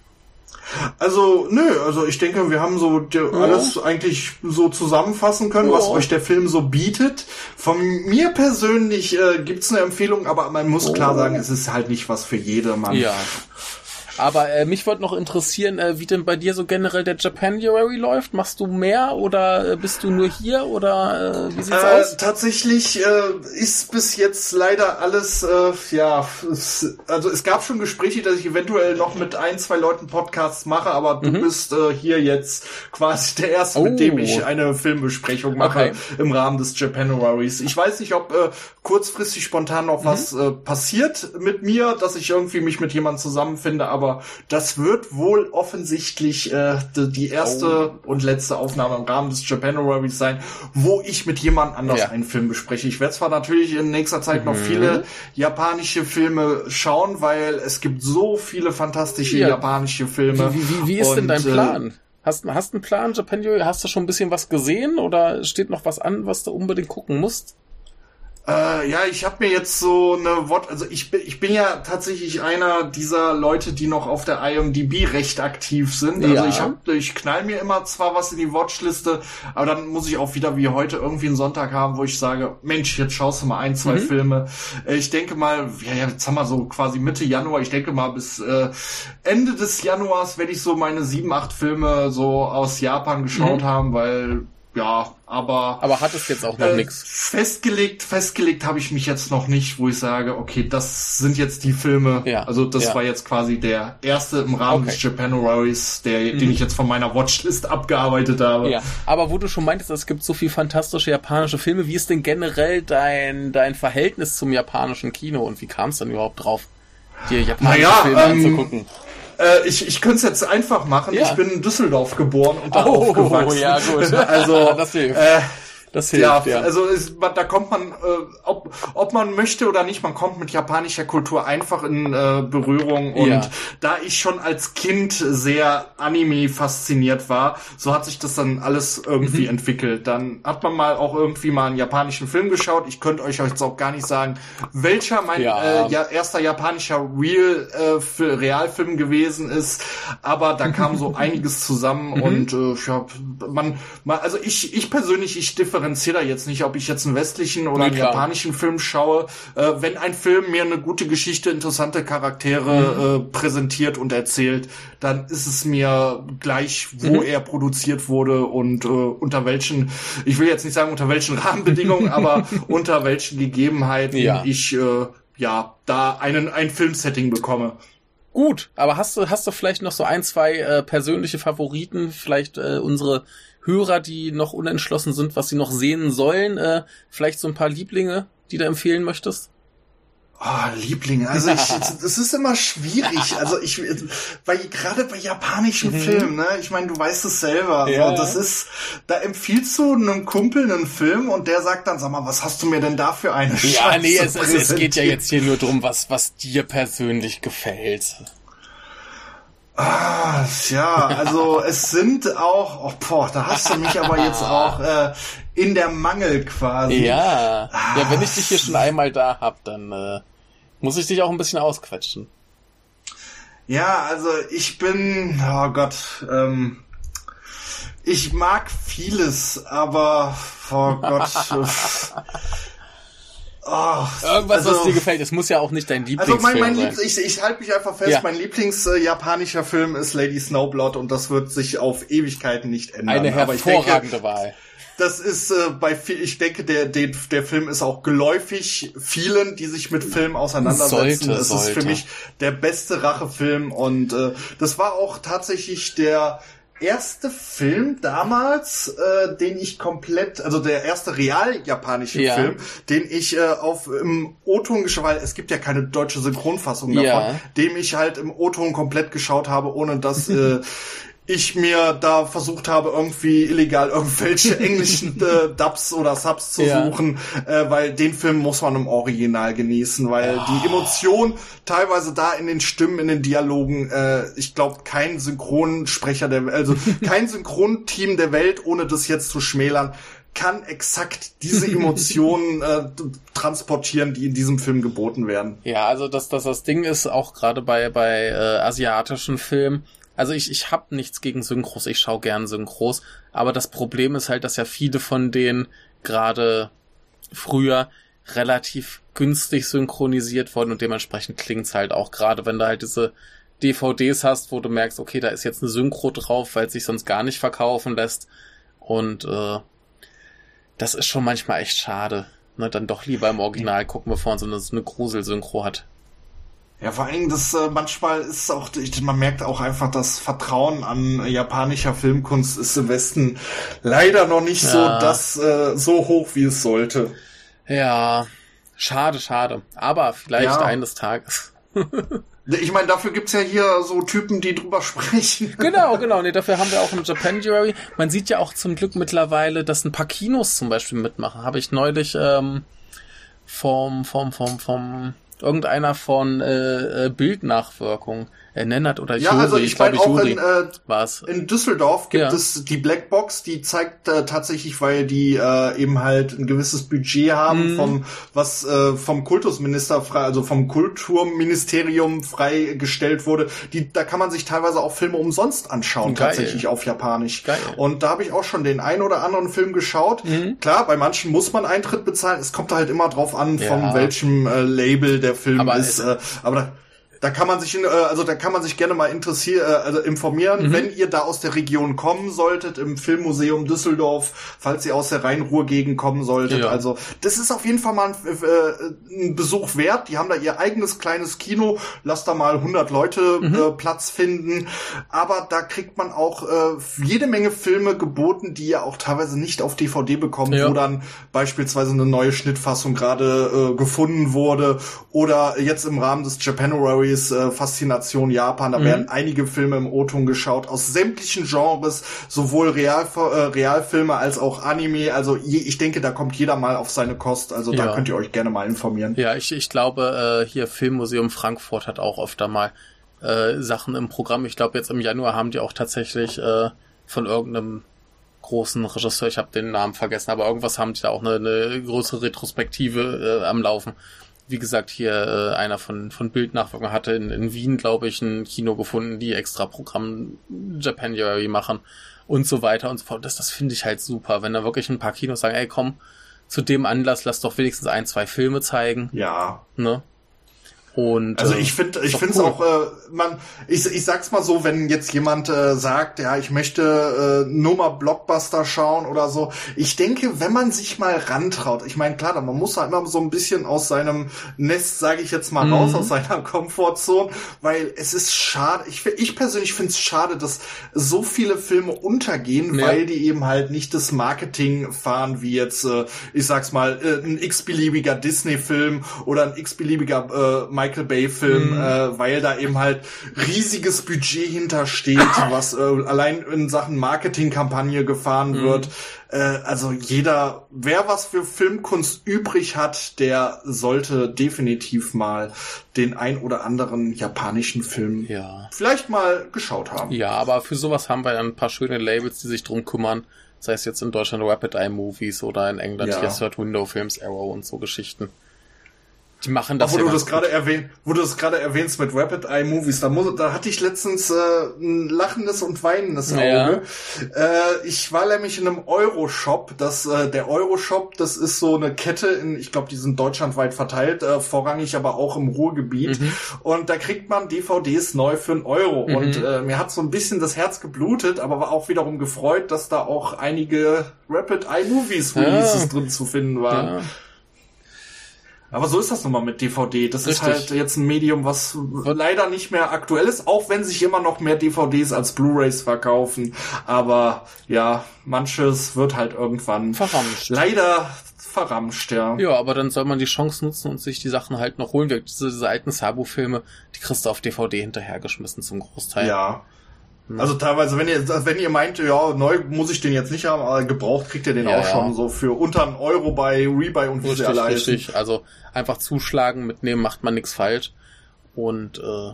Also, nö, also ich denke, wir haben so die, alles eigentlich so zusammenfassen können, was Ja. euch der Film so bietet. Von mir persönlich äh, gibt's eine Empfehlung, aber man muss klar Oh. sagen, es ist halt nicht was für jedermann. Ja. Aber äh, mich würde noch interessieren, äh, wie denn bei dir so generell der Japanuary läuft. Machst du mehr oder äh, bist du nur hier oder äh, wie sieht's Äh, aus? tatsächlich äh, ist bis jetzt leider alles, äh, ja, es, also es gab schon Gespräche, dass ich eventuell noch mit ein, zwei Leuten Podcasts mache, aber du bist äh, hier jetzt quasi der Erste, Mhm. Oh. mit dem ich eine Filmbesprechung mache Okay. im Rahmen des Japanuaries. Ich weiß nicht, ob äh, kurzfristig spontan noch was Mhm. äh, passiert mit mir, dass ich irgendwie mich mit jemandem zusammenfinde, aber das wird wohl offensichtlich äh, die, die erste Oh. und letzte Aufnahme im Rahmen des Japanuaries sein, wo ich mit jemand anders Ja. Mhm. einen Film bespreche. Ich werde zwar natürlich in nächster Zeit noch viele japanische Filme schauen, weil es gibt so viele fantastische Ja. japanische Filme. Wie, wie, wie ist denn Und, dein äh, Plan? Hast, hast einen Plan, Japanuary? Hast du schon ein bisschen was gesehen oder steht noch was an, was du unbedingt gucken musst? Äh, ja, ich habe mir jetzt so eine Wort, also ich bin, ich bin ja tatsächlich einer dieser Leute, die noch auf der IMDb recht aktiv sind. Also Ja. ich hab, ich knall mir immer zwar was in die Watchliste, aber dann muss ich auch wieder wie heute irgendwie einen Sonntag haben, wo ich sage, Mensch, jetzt schaust du mal ein, zwei Filme. Äh, ich denke mal, ja, ja, jetzt haben wir so quasi Mitte Januar, ich denke mal bis äh, Ende des Januars werde ich so meine sieben, acht Filme so aus Japan geschaut haben, weil ja, aber Aber hattest jetzt auch noch äh, nix. Festgelegt, festgelegt habe ich mich jetzt noch nicht, wo ich sage, okay, das sind jetzt die Filme. Ja, Also das ja. war jetzt quasi der erste im Rahmen Okay. Mhm. des Japanuaries, der, den ich jetzt von meiner Watchlist abgearbeitet habe. Ja, aber wo du schon meintest, es gibt so viel fantastische japanische Filme, wie ist denn generell dein, dein Verhältnis zum japanischen Kino und wie kam es denn überhaupt drauf, dir japanische Naja, Filme ähm, anzugucken? Äh, ich ich könnte es jetzt einfach machen. Ja. Ich bin in Düsseldorf geboren und da Oh, aufgewachsen. ja, gut. also Das hilft. Äh, Das Ja, hilft, ja. also es, da kommt man, äh, ob, ob man möchte oder nicht, man kommt mit japanischer Kultur einfach in äh, Berührung. Und Ja. da ich schon als Kind sehr Anime fasziniert war, so hat sich das dann alles irgendwie Mhm. entwickelt. Dann hat man mal auch irgendwie mal einen japanischen Film geschaut. Ich könnte euch jetzt auch gar nicht sagen, welcher mein Ja. äh, ja, erster japanischer Real äh, für Realfilm gewesen ist. Aber da kam so einiges zusammen Mhm. und äh, ja, man, man, also ich, ich persönlich, ich differenziere da jetzt nicht, ob ich jetzt einen westlichen oder einen japanischen Film schaue. Äh, wenn ein Film mir eine gute Geschichte, interessante Charaktere äh, präsentiert und erzählt, dann ist es mir gleich, wo er produziert wurde und äh, unter welchen, ich will jetzt nicht sagen unter welchen Rahmenbedingungen, aber unter welchen Gegebenheiten Ja. ich äh, ja da einen ein Filmsetting bekomme. Gut, aber hast du, hast du vielleicht noch so ein, zwei äh, persönliche Favoriten, vielleicht äh, unsere Hörer, die noch unentschlossen sind, was sie noch sehen sollen, äh, vielleicht so ein paar Lieblinge, die du empfehlen möchtest? Oh, Liebling, also ich, das ist immer schwierig. Also ich, weil gerade bei japanischen mhm. Filmen, ne, ich meine, du weißt es selber. Ja. Also das ist, da empfiehlst du einem Kumpel einen Film und der sagt dann, sag mal, was hast du mir denn da für eine ja, Scheiße Ja, nee, es, es, es geht ja jetzt hier nur drum, was, was dir persönlich gefällt. Ah, ja, also es sind auch, oh, boah, da hast du mich aber jetzt auch äh, in der Mangel quasi. Ja, ah, ja, wenn ich dich hier schon einmal da hab, dann äh, muss ich dich auch ein bisschen ausquetschen. Ja, also ich bin, oh Gott, ähm, ich mag vieles, aber, oh Gott. Oh, Irgendwas, also, was dir gefällt. Es muss ja auch nicht dein Lieblingsfilm also mein, mein Liebl ich, ich halte mich einfach fest, ja. mein Lieblings-japanischer äh, Film ist Lady Snowblood und das wird sich auf Ewigkeiten nicht ändern. Eine hervorragende denke, Wahl. Das ist äh, bei viel, ich denke, der, der, der Film ist auch geläufig vielen, die sich mit Film auseinandersetzen. Sollte, es ist für mich der beste Rachefilm und äh, das war auch tatsächlich der erste Film damals, äh, den ich komplett, also der erste real japanische ja. Film, den ich äh, auf im O-Ton geschaut, weil es gibt ja keine deutsche Synchronfassung davon, ja. dem ich halt im O-Ton komplett geschaut habe, ohne dass äh, ich mir da versucht habe, irgendwie illegal irgendwelche englischen äh, Dubs oder Subs zu ja. suchen, äh, weil den Film muss man im Original genießen, weil oh. die Emotion teilweise da in den Stimmen, in den Dialogen, äh, ich glaube, kein Synchronsprecher der, also kein Synchronteam der Welt, ohne das jetzt zu schmälern, kann exakt diese Emotionen äh, transportieren, die in diesem Film geboten werden. Ja, also das, das, das Ding ist auch gerade bei, bei äh, asiatischen Filmen, also ich, ich habe nichts gegen Synchros, ich schaue gern Synchros, aber das Problem ist halt, dass ja viele von denen gerade früher relativ günstig synchronisiert wurden und dementsprechend klingt's halt auch gerade, wenn du halt diese DVDs hast, wo du merkst, okay, da ist jetzt eine Synchro drauf, weil es sich sonst gar nicht verkaufen lässt. Und äh, das ist schon manchmal echt schade. Ne, dann doch lieber im Original gucken, bevor man so eine, so eine Grusel-Synchro hat. Ja, vor allem das äh, manchmal ist auch, ich, man merkt auch einfach, das Vertrauen an japanischer Filmkunst ist im Westen leider noch nicht ja. so das äh, so hoch, wie es sollte. Ja, schade, schade. Aber vielleicht ja. eines Tages. Ich meine, dafür gibt's ja hier so Typen, die drüber sprechen. Genau, genau. Nee, dafür haben wir auch ein Japanuary. Man sieht ja auch zum Glück mittlerweile, dass ein paar Kinos zum Beispiel mitmachen. Habe ich neulich ähm, vom, vom, vom, vom irgendeiner von äh, äh, Bildnachwirkung äh, Nennert oder ja, Juri, also ich, ich glaube auch Juri in, äh, war's. in Düsseldorf gibt ja. es die Blackbox, die zeigt äh, tatsächlich, weil die äh, eben halt ein gewisses Budget haben mhm. vom was äh, vom Kultusminister frei, also vom Kulturministerium freigestellt wurde. Die da kann man sich teilweise auch Filme umsonst anschauen, Geil. tatsächlich auf Japanisch. Geil. Und da habe ich auch schon den ein oder anderen Film geschaut. Mhm. Klar, bei manchen muss man Eintritt bezahlen. Es kommt halt immer drauf an, ja. von welchem äh, Label der Film aber ist. Äh, aber da, da kann man sich, äh, also da kann man sich gerne mal interessieren, äh, also informieren, mhm. wenn ihr da aus der Region kommen solltet, im Filmmuseum Düsseldorf, falls ihr aus der Rhein-Ruhr-Gegend kommen solltet. Ja. Also das ist auf jeden Fall mal ein, äh, ein, Besuch wert. Die haben da ihr eigenes kleines Kino, lasst da mal 100 Leute mhm. äh, Platz finden. Aber da kriegt man auch äh, jede Menge Filme geboten, die ihr auch teilweise nicht auf DVD bekommt, ja. wo dann beispielsweise eine neue Schnittfassung gerade äh, gefunden wurde oder jetzt im Rahmen des Japanuary Stories, äh, Faszination Japan. Da mhm. werden einige Filme im O-Ton geschaut aus sämtlichen Genres, sowohl Real, äh, Realfilme als auch Anime. Also je, ich denke, da kommt jeder mal auf seine Kost. Also ja. da könnt ihr euch gerne mal informieren. Ja, ich, ich glaube, äh, hier Filmmuseum Frankfurt hat auch öfter mal äh, Sachen im Programm. Ich glaube, jetzt im Januar haben die auch tatsächlich äh, von irgendeinem großen Regisseur, ich habe den Namen vergessen, aber irgendwas haben die da auch eine, eine größere Retrospektive äh, am Laufen wie gesagt, hier äh, einer von, von Bildnachwirkung hatte in, in Wien, glaube ich, ein Kino gefunden, die extra Programm Japanuary machen und so weiter und so fort. Das, das finde ich halt super, wenn da wirklich ein paar Kinos sagen, ey, komm, zu dem Anlass lass doch wenigstens ein, zwei Filme zeigen. Ja. Ne? Und, also ich finde, ich finde es auch, äh, man, ich, ich sag's mal so, wenn jetzt jemand äh, sagt, ja, ich möchte äh, nur mal Blockbuster schauen oder so. Ich denke, wenn man sich mal rantraut, ich meine, klar, man muss halt immer so ein bisschen aus seinem Nest, sage ich jetzt mal, mhm. raus, aus seiner Komfortzone, weil es ist schade. Ich, ich persönlich finde es schade, dass so viele Filme untergehen, ja. weil die eben halt nicht das Marketing fahren, wie jetzt, äh, ich sag's mal, äh, ein x-beliebiger Disney-Film oder ein x-beliebiger äh, Michael Bay-Film, mhm. äh, weil da eben halt riesiges Budget hintersteht, was äh, allein in Sachen Marketingkampagne gefahren mhm. wird. Äh, also jeder, wer was für Filmkunst übrig hat, der sollte definitiv mal den ein oder anderen japanischen Film ja. vielleicht mal geschaut haben. Ja, aber für sowas haben wir ein paar schöne Labels, die sich drum kümmern. Sei es jetzt in Deutschland Rapid Eye Movies oder in England ja. Yes Third Window Films Arrow und so Geschichten. Die machen das. Ach, wo ja du das gerade erwähnt, wo du das gerade erwähnst mit Rapid Eye Movies, da muss, da hatte ich letztens äh, ein lachendes und weinendes Auge. Ja. Äh, ich war nämlich in einem Euroshop. Das, äh, der Euroshop, das ist so eine Kette in, ich glaube, die sind deutschlandweit verteilt, äh, vorrangig aber auch im Ruhrgebiet. Mhm. Und da kriegt man DVDs neu für einen Euro. Mhm. Und äh, mir hat so ein bisschen das Herz geblutet, aber war auch wiederum gefreut, dass da auch einige Rapid Eye Movies Releases ja. drin zu finden waren. Ja. Aber so ist das nun mal mit DVD. Das Richtig. ist halt jetzt ein Medium, was leider nicht mehr aktuell ist, auch wenn sich immer noch mehr DVDs als Blu-rays verkaufen. Aber ja, manches wird halt irgendwann verramscht. Leider verramscht, ja. Ja, aber dann soll man die Chance nutzen und sich die Sachen halt noch holen. Diese, diese alten Sabo-Filme, die kriegst du auf DVD hinterhergeschmissen zum Großteil. Ja. Hm. Also teilweise, wenn ihr, wenn ihr meint, ja, neu muss ich den jetzt nicht haben, aber gebraucht kriegt ihr den ja, auch ja. schon so für unter einen Euro bei Rebuy und wie richtig, Richtig, also einfach zuschlagen, mitnehmen, macht man nichts falsch. Und äh,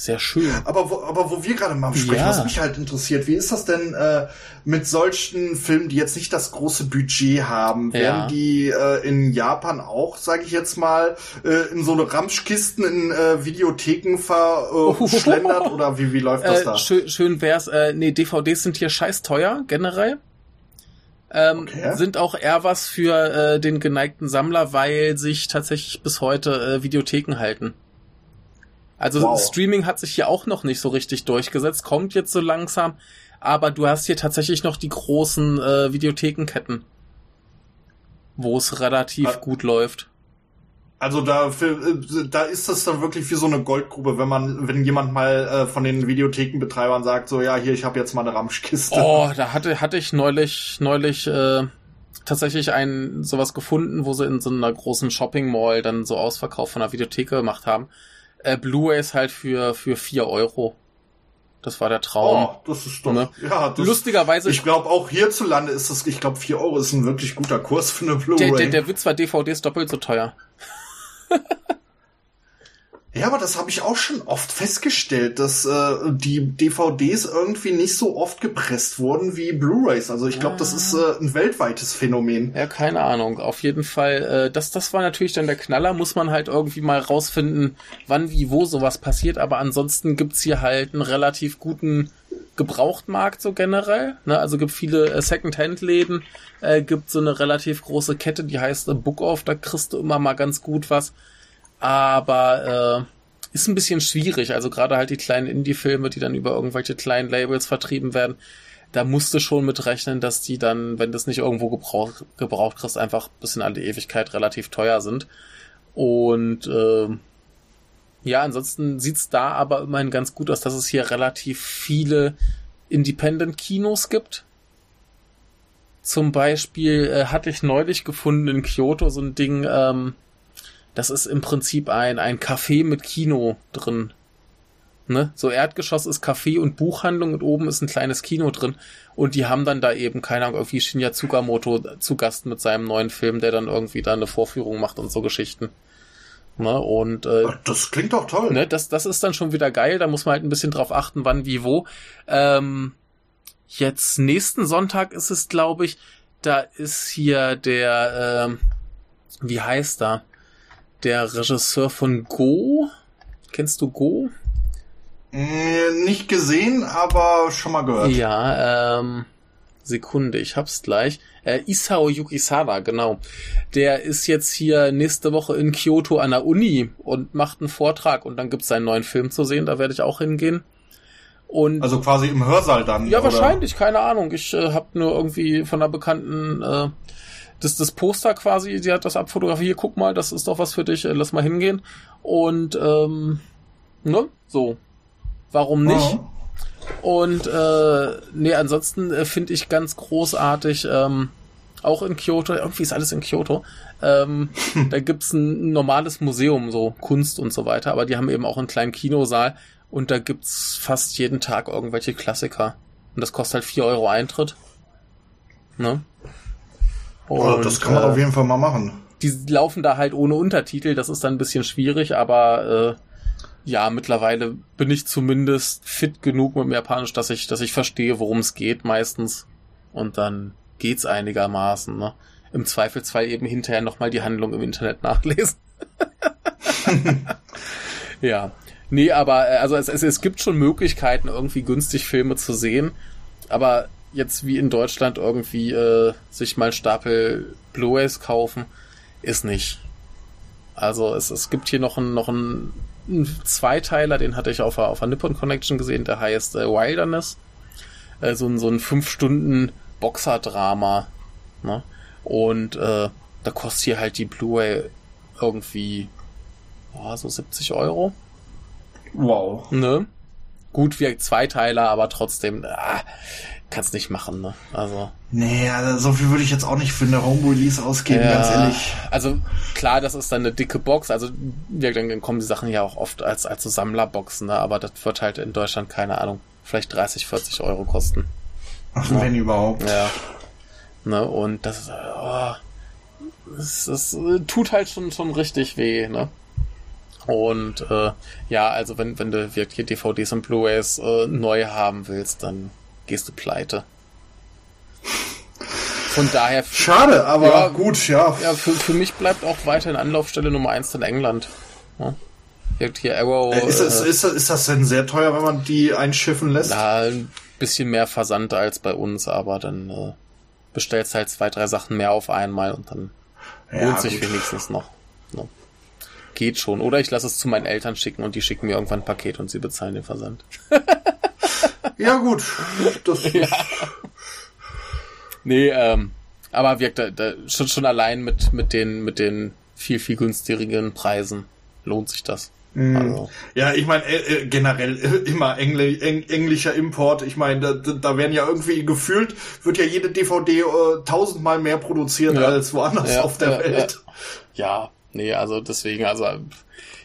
sehr schön. Aber wo, aber wo wir gerade mal sprechen, ja. was mich halt interessiert, wie ist das denn äh, mit solchen Filmen, die jetzt nicht das große Budget haben? Ja. Werden die äh, in Japan auch, sage ich jetzt mal, äh, in so eine Ramschkisten in äh, Videotheken verschlendert äh, oder wie, wie läuft das äh, da? Schön, schön wär's. Äh, nee, DVDs sind hier scheiß teuer generell. Ähm, okay. Sind auch eher was für äh, den geneigten Sammler, weil sich tatsächlich bis heute äh, Videotheken halten. Also wow. Streaming hat sich hier auch noch nicht so richtig durchgesetzt, kommt jetzt so langsam, aber du hast hier tatsächlich noch die großen äh, Videothekenketten, wo es relativ ah. gut läuft. Also da, für, äh, da ist das dann wirklich wie so eine Goldgrube, wenn man, wenn jemand mal äh, von den Videothekenbetreibern sagt, so ja, hier, ich habe jetzt mal eine Ramschkiste. Oh, da hatte hatte ich neulich neulich äh, tatsächlich ein sowas gefunden, wo sie in so einer großen Shopping Mall dann so Ausverkauf von der Videothek gemacht haben äh, Blu-rays halt für für vier Euro. Das war der Traum. Oh, das ist doch. Ne? Ja, das, Lustigerweise. Ich glaube auch hierzulande ist das. Ich glaube vier Euro ist ein wirklich guter Kurs für eine Blu-ray. Der, der, der wird zwar DVDs doppelt so teuer. Ja, aber das habe ich auch schon oft festgestellt, dass äh, die DVDs irgendwie nicht so oft gepresst wurden wie Blu-rays. Also ich glaube, das ist äh, ein weltweites Phänomen. Ja, keine Ahnung. Auf jeden Fall, äh, das, das war natürlich dann der Knaller. Muss man halt irgendwie mal rausfinden, wann, wie, wo sowas passiert. Aber ansonsten gibt's hier halt einen relativ guten Gebrauchtmarkt so generell. Ne? Also gibt viele äh, Second-Hand-Läden, äh, gibt so eine relativ große Kette, die heißt äh, Book Off. Da kriegst du immer mal ganz gut was aber äh, ist ein bisschen schwierig. Also gerade halt die kleinen Indie-Filme, die dann über irgendwelche kleinen Labels vertrieben werden, da musst du schon mit rechnen, dass die dann, wenn das nicht irgendwo gebraucht, gebraucht kriegst, einfach bis in alle Ewigkeit relativ teuer sind. Und äh, ja, ansonsten sieht's da aber immerhin ganz gut aus, dass es hier relativ viele Independent-Kinos gibt. Zum Beispiel äh, hatte ich neulich gefunden in Kyoto so ein Ding, ähm, das ist im Prinzip ein, ein Café mit Kino drin. Ne? So Erdgeschoss ist Café und Buchhandlung und oben ist ein kleines Kino drin. Und die haben dann da eben, keine Ahnung, irgendwie Shinya Tsukamoto zu Gast mit seinem neuen Film, der dann irgendwie da eine Vorführung macht und so Geschichten. Ne? Und äh, das klingt doch toll. Ne? Das, das ist dann schon wieder geil. Da muss man halt ein bisschen drauf achten, wann, wie, wo. Ähm, jetzt nächsten Sonntag ist es, glaube ich, da ist hier der, ähm, wie heißt da? Der Regisseur von Go. Kennst du Go? Äh, nicht gesehen, aber schon mal gehört. Ja, ähm, Sekunde, ich hab's gleich. Äh, Isao Yukisada, genau. Der ist jetzt hier nächste Woche in Kyoto an der Uni und macht einen Vortrag und dann gibt's einen neuen Film zu sehen, da werde ich auch hingehen. Und also quasi im Hörsaal dann. Ja, oder? wahrscheinlich, keine Ahnung. Ich äh, habe nur irgendwie von einer Bekannten äh, das, das Poster quasi, die hat das abfotografiert, guck mal, das ist doch was für dich, äh, lass mal hingehen. Und ähm, ne, so. Warum nicht? Oh. Und äh, nee, ansonsten äh, finde ich ganz großartig, ähm, auch in Kyoto, irgendwie ist alles in Kyoto. Ähm, da gibt's ein normales Museum, so Kunst und so weiter, aber die haben eben auch einen kleinen Kinosaal und da gibt's fast jeden Tag irgendwelche Klassiker. Und das kostet halt vier Euro Eintritt. Ne? Und, das kann man äh, auf jeden Fall mal machen. Die laufen da halt ohne Untertitel, das ist dann ein bisschen schwierig, aber äh, ja, mittlerweile bin ich zumindest fit genug mit dem Japanisch, dass ich, dass ich verstehe, worum es geht meistens. Und dann geht's einigermaßen, ne? Im Zweifelsfall eben hinterher nochmal die Handlung im Internet nachlesen. ja. Nee, aber äh, also es, es, es gibt schon Möglichkeiten, irgendwie günstig Filme zu sehen. Aber jetzt wie in Deutschland irgendwie äh, sich mal Stapel Blu-rays kaufen, ist nicht. Also es, es gibt hier noch einen, noch einen ein Zweiteiler, den hatte ich auf der, auf der Nippon Connection gesehen, der heißt äh, Wilderness. Äh, so, ein, so ein 5 Stunden Boxer-Drama. Ne? Und äh, da kostet hier halt die Blu-ray irgendwie oh, so 70 Euro. Wow. Ne? Gut, wie Zweiteiler, aber trotzdem, ah, kannst nicht machen, ne? Also. Nee, also so viel würde ich jetzt auch nicht für eine Home-Release ausgeben, ja, ganz ehrlich. Also klar, das ist dann eine dicke Box, also ja, dann kommen die Sachen ja auch oft als, als so Sammlerboxen, ne? Aber das wird halt in Deutschland, keine Ahnung, vielleicht 30, 40 Euro kosten. Ach, ja. wenn überhaupt. Ja. Ne? Und das, oh, das, das tut halt schon, schon richtig weh, ne? Und äh, ja, also wenn, wenn du wirklich DVDs und Blu-rays äh, neu haben willst, dann gehst du pleite. Von daher. Schade, aber ja, gut, ja. Ja, für, für mich bleibt auch weiterhin Anlaufstelle Nummer eins in England. Ja. Hier Arrow. Äh, ist, das, äh, ist, das, ist das denn sehr teuer, wenn man die einschiffen lässt? Na, ein bisschen mehr Versand als bei uns, aber dann äh, bestellst halt zwei, drei Sachen mehr auf einmal und dann ja, lohnt sich gut. wenigstens noch. No. Geht schon. Oder ich lasse es zu meinen Eltern schicken und die schicken mir irgendwann ein Paket und sie bezahlen den Versand. Ja, gut. Das ja. Nee, ähm, aber wirkt da, da, schon, schon allein mit, mit den, mit den viel, viel günstigeren Preisen lohnt sich das. Mhm. Also. Ja, ich meine, äh, äh, generell äh, immer Engl Eng englischer Import. Ich meine, da, da werden ja irgendwie gefühlt, wird ja jede DVD äh, tausendmal mehr produziert ja. als woanders ja, auf der ja, Welt. Ja. nee, also deswegen, also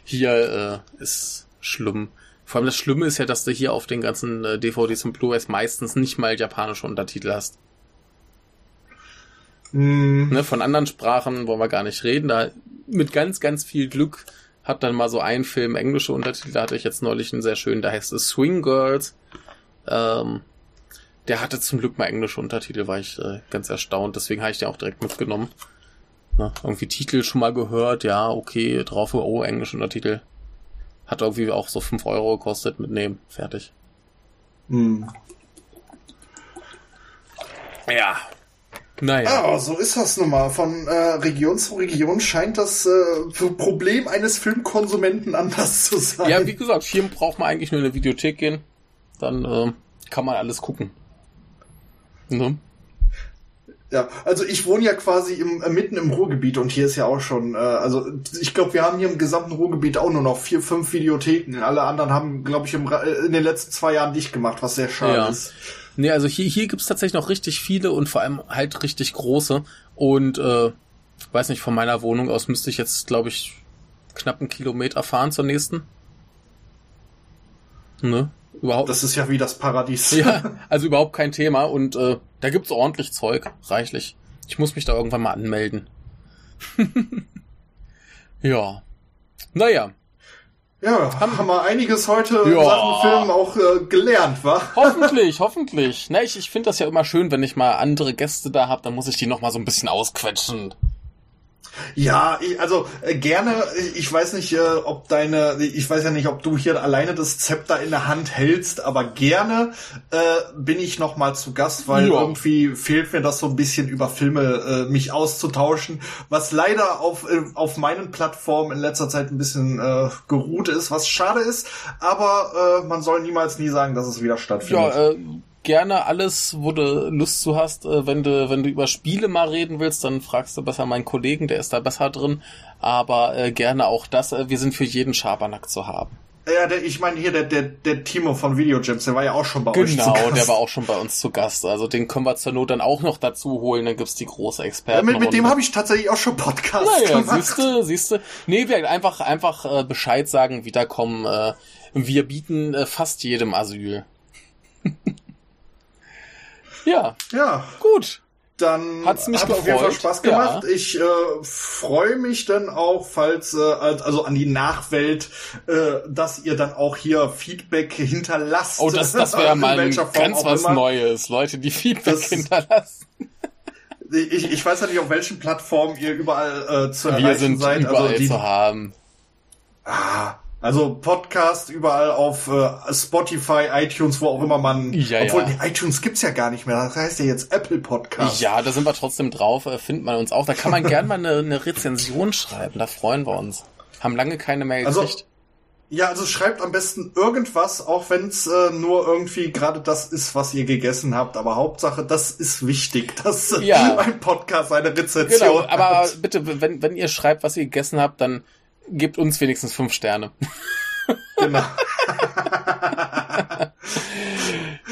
hier äh, ist schlimm. Vor allem das Schlimme ist ja, dass du hier auf den ganzen äh, DVDs und Blu-rays meistens nicht mal japanische Untertitel hast. Mm. Ne, von anderen Sprachen wollen wir gar nicht reden. Da mit ganz, ganz viel Glück hat dann mal so ein Film englische Untertitel. Da hatte ich jetzt neulich einen sehr schönen, da heißt es Swing Girls. Ähm, der hatte zum Glück mal englische Untertitel, war ich äh, ganz erstaunt. Deswegen habe ich den auch direkt mitgenommen. Ne, irgendwie Titel schon mal gehört, ja, okay, drauf, oh, englische Untertitel. Hat irgendwie auch so 5 Euro gekostet, mitnehmen, fertig. Hm. Ja. Naja. Aber so ist das nun mal. Von äh, Region zu Region scheint das äh, Problem eines Filmkonsumenten anders zu sein. Ja, wie gesagt, hier braucht man eigentlich nur in eine Videothek gehen. Dann äh, kann man alles gucken. Ne? Ja, also ich wohne ja quasi im, äh, mitten im Ruhrgebiet und hier ist ja auch schon, äh, also ich glaube, wir haben hier im gesamten Ruhrgebiet auch nur noch vier, fünf Videotheken. Alle anderen haben, glaube ich, im, äh, in den letzten zwei Jahren dicht gemacht, was sehr schade ja. ist. Nee, also hier, hier gibt's tatsächlich noch richtig viele und vor allem halt richtig große. Und äh, weiß nicht, von meiner Wohnung aus müsste ich jetzt, glaube ich, knapp einen Kilometer fahren zur nächsten. Ne? Überhaupt. Das ist ja wie das Paradies. Ja, also überhaupt kein Thema und äh, da gibt's ordentlich Zeug, reichlich. Ich muss mich da irgendwann mal anmelden. ja. Naja. Ja, haben, haben wir einiges heute ja. Sachen Filmen auch äh, gelernt, wa? Hoffentlich, hoffentlich. Na, ich, ich finde das ja immer schön, wenn ich mal andere Gäste da habe, dann muss ich die noch mal so ein bisschen ausquetschen. Ja, ich, also äh, gerne, ich weiß nicht, äh, ob deine, ich weiß ja nicht, ob du hier alleine das Zepter in der Hand hältst, aber gerne äh, bin ich noch mal zu Gast, weil ja. irgendwie fehlt mir das so ein bisschen über Filme äh, mich auszutauschen, was leider auf, äh, auf meinen Plattformen in letzter Zeit ein bisschen äh, geruht ist, was schade ist, aber äh, man soll niemals nie sagen, dass es wieder stattfindet. Ja, äh gerne alles, wo du Lust zu hast. Äh, wenn du, wenn du über Spiele mal reden willst, dann fragst du besser meinen Kollegen, der ist da besser drin. Aber äh, gerne auch das. Äh, wir sind für jeden Schabernack zu haben. Ja, der, ich meine hier der, der, der Timo von Videogems, der war ja auch schon bei genau, euch zu Gast. Genau, der war auch schon bei uns zu Gast. Also den können wir zur Not dann auch noch dazu holen, dann gibt's die große Experten. Ja, mit, mit dem habe ich tatsächlich auch schon Podcast naja, gemacht. siehst du, siehst du. Nee, wir einfach, einfach äh, Bescheid sagen, wiederkommen. Äh, wir bieten äh, fast jedem Asyl. Ja. Ja. Gut. Dann hat's mich hat gefreut. auf jeden Fall Spaß gemacht. Ja. Ich äh, freue mich dann auch, falls äh, also an die Nachwelt, äh, dass ihr dann auch hier Feedback hinterlasst. Oh, das, das wäre mal ganz was immer. Neues, Leute, die Feedback das, hinterlassen. Ich, ich weiß ja nicht, auf welchen Plattformen ihr überall äh, zu Wir erreichen sind seid. Überall also die, zu haben. Ah, also Podcast überall auf äh, Spotify, iTunes, wo auch immer man. Ja, obwohl ja. Nee, iTunes gibt's ja gar nicht mehr. Das heißt ja jetzt Apple Podcast. Ja, da sind wir trotzdem drauf. Äh, findet man uns auch. Da kann man gern mal eine, eine Rezension schreiben. Da freuen wir uns. Haben lange keine Mail also, gekriegt. Ja, also schreibt am besten irgendwas, auch wenn's äh, nur irgendwie gerade das ist, was ihr gegessen habt. Aber Hauptsache, das ist wichtig, dass äh, ja. ein Podcast eine Rezension genau, hat. aber bitte, wenn, wenn ihr schreibt, was ihr gegessen habt, dann gebt uns wenigstens fünf Sterne. Genau.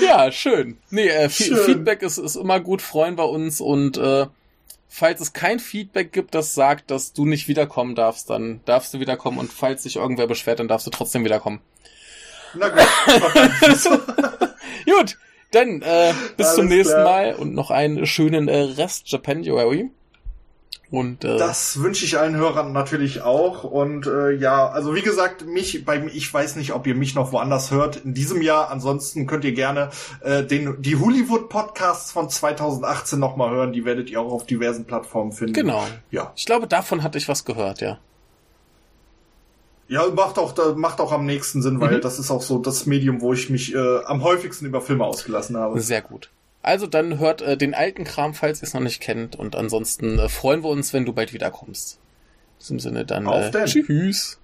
ja, schön. Nee, äh, schön. Feedback ist, ist immer gut, freuen wir uns und äh, falls es kein Feedback gibt, das sagt, dass du nicht wiederkommen darfst, dann darfst du wiederkommen und falls sich irgendwer beschwert, dann darfst du trotzdem wiederkommen. Na gut. gut, dann äh, bis Alles zum nächsten klar. Mal und noch einen schönen äh, Rest Japanuary. Und äh, das wünsche ich allen Hörern natürlich auch. Und äh, ja, also wie gesagt, mich bei ich weiß nicht, ob ihr mich noch woanders hört in diesem Jahr. Ansonsten könnt ihr gerne äh, den die Hollywood Podcasts von 2018 noch mal hören. Die werdet ihr auch auf diversen Plattformen finden. Genau. Ja. Ich glaube, davon hatte ich was gehört, ja. Ja, macht auch, macht auch am nächsten Sinn, weil mhm. das ist auch so das Medium, wo ich mich äh, am häufigsten über Filme ausgelassen habe. Sehr gut. Also dann hört äh, den alten Kram, falls ihr es noch nicht kennt. Und ansonsten äh, freuen wir uns, wenn du bald wiederkommst. In diesem Sinne dann äh, tschüss.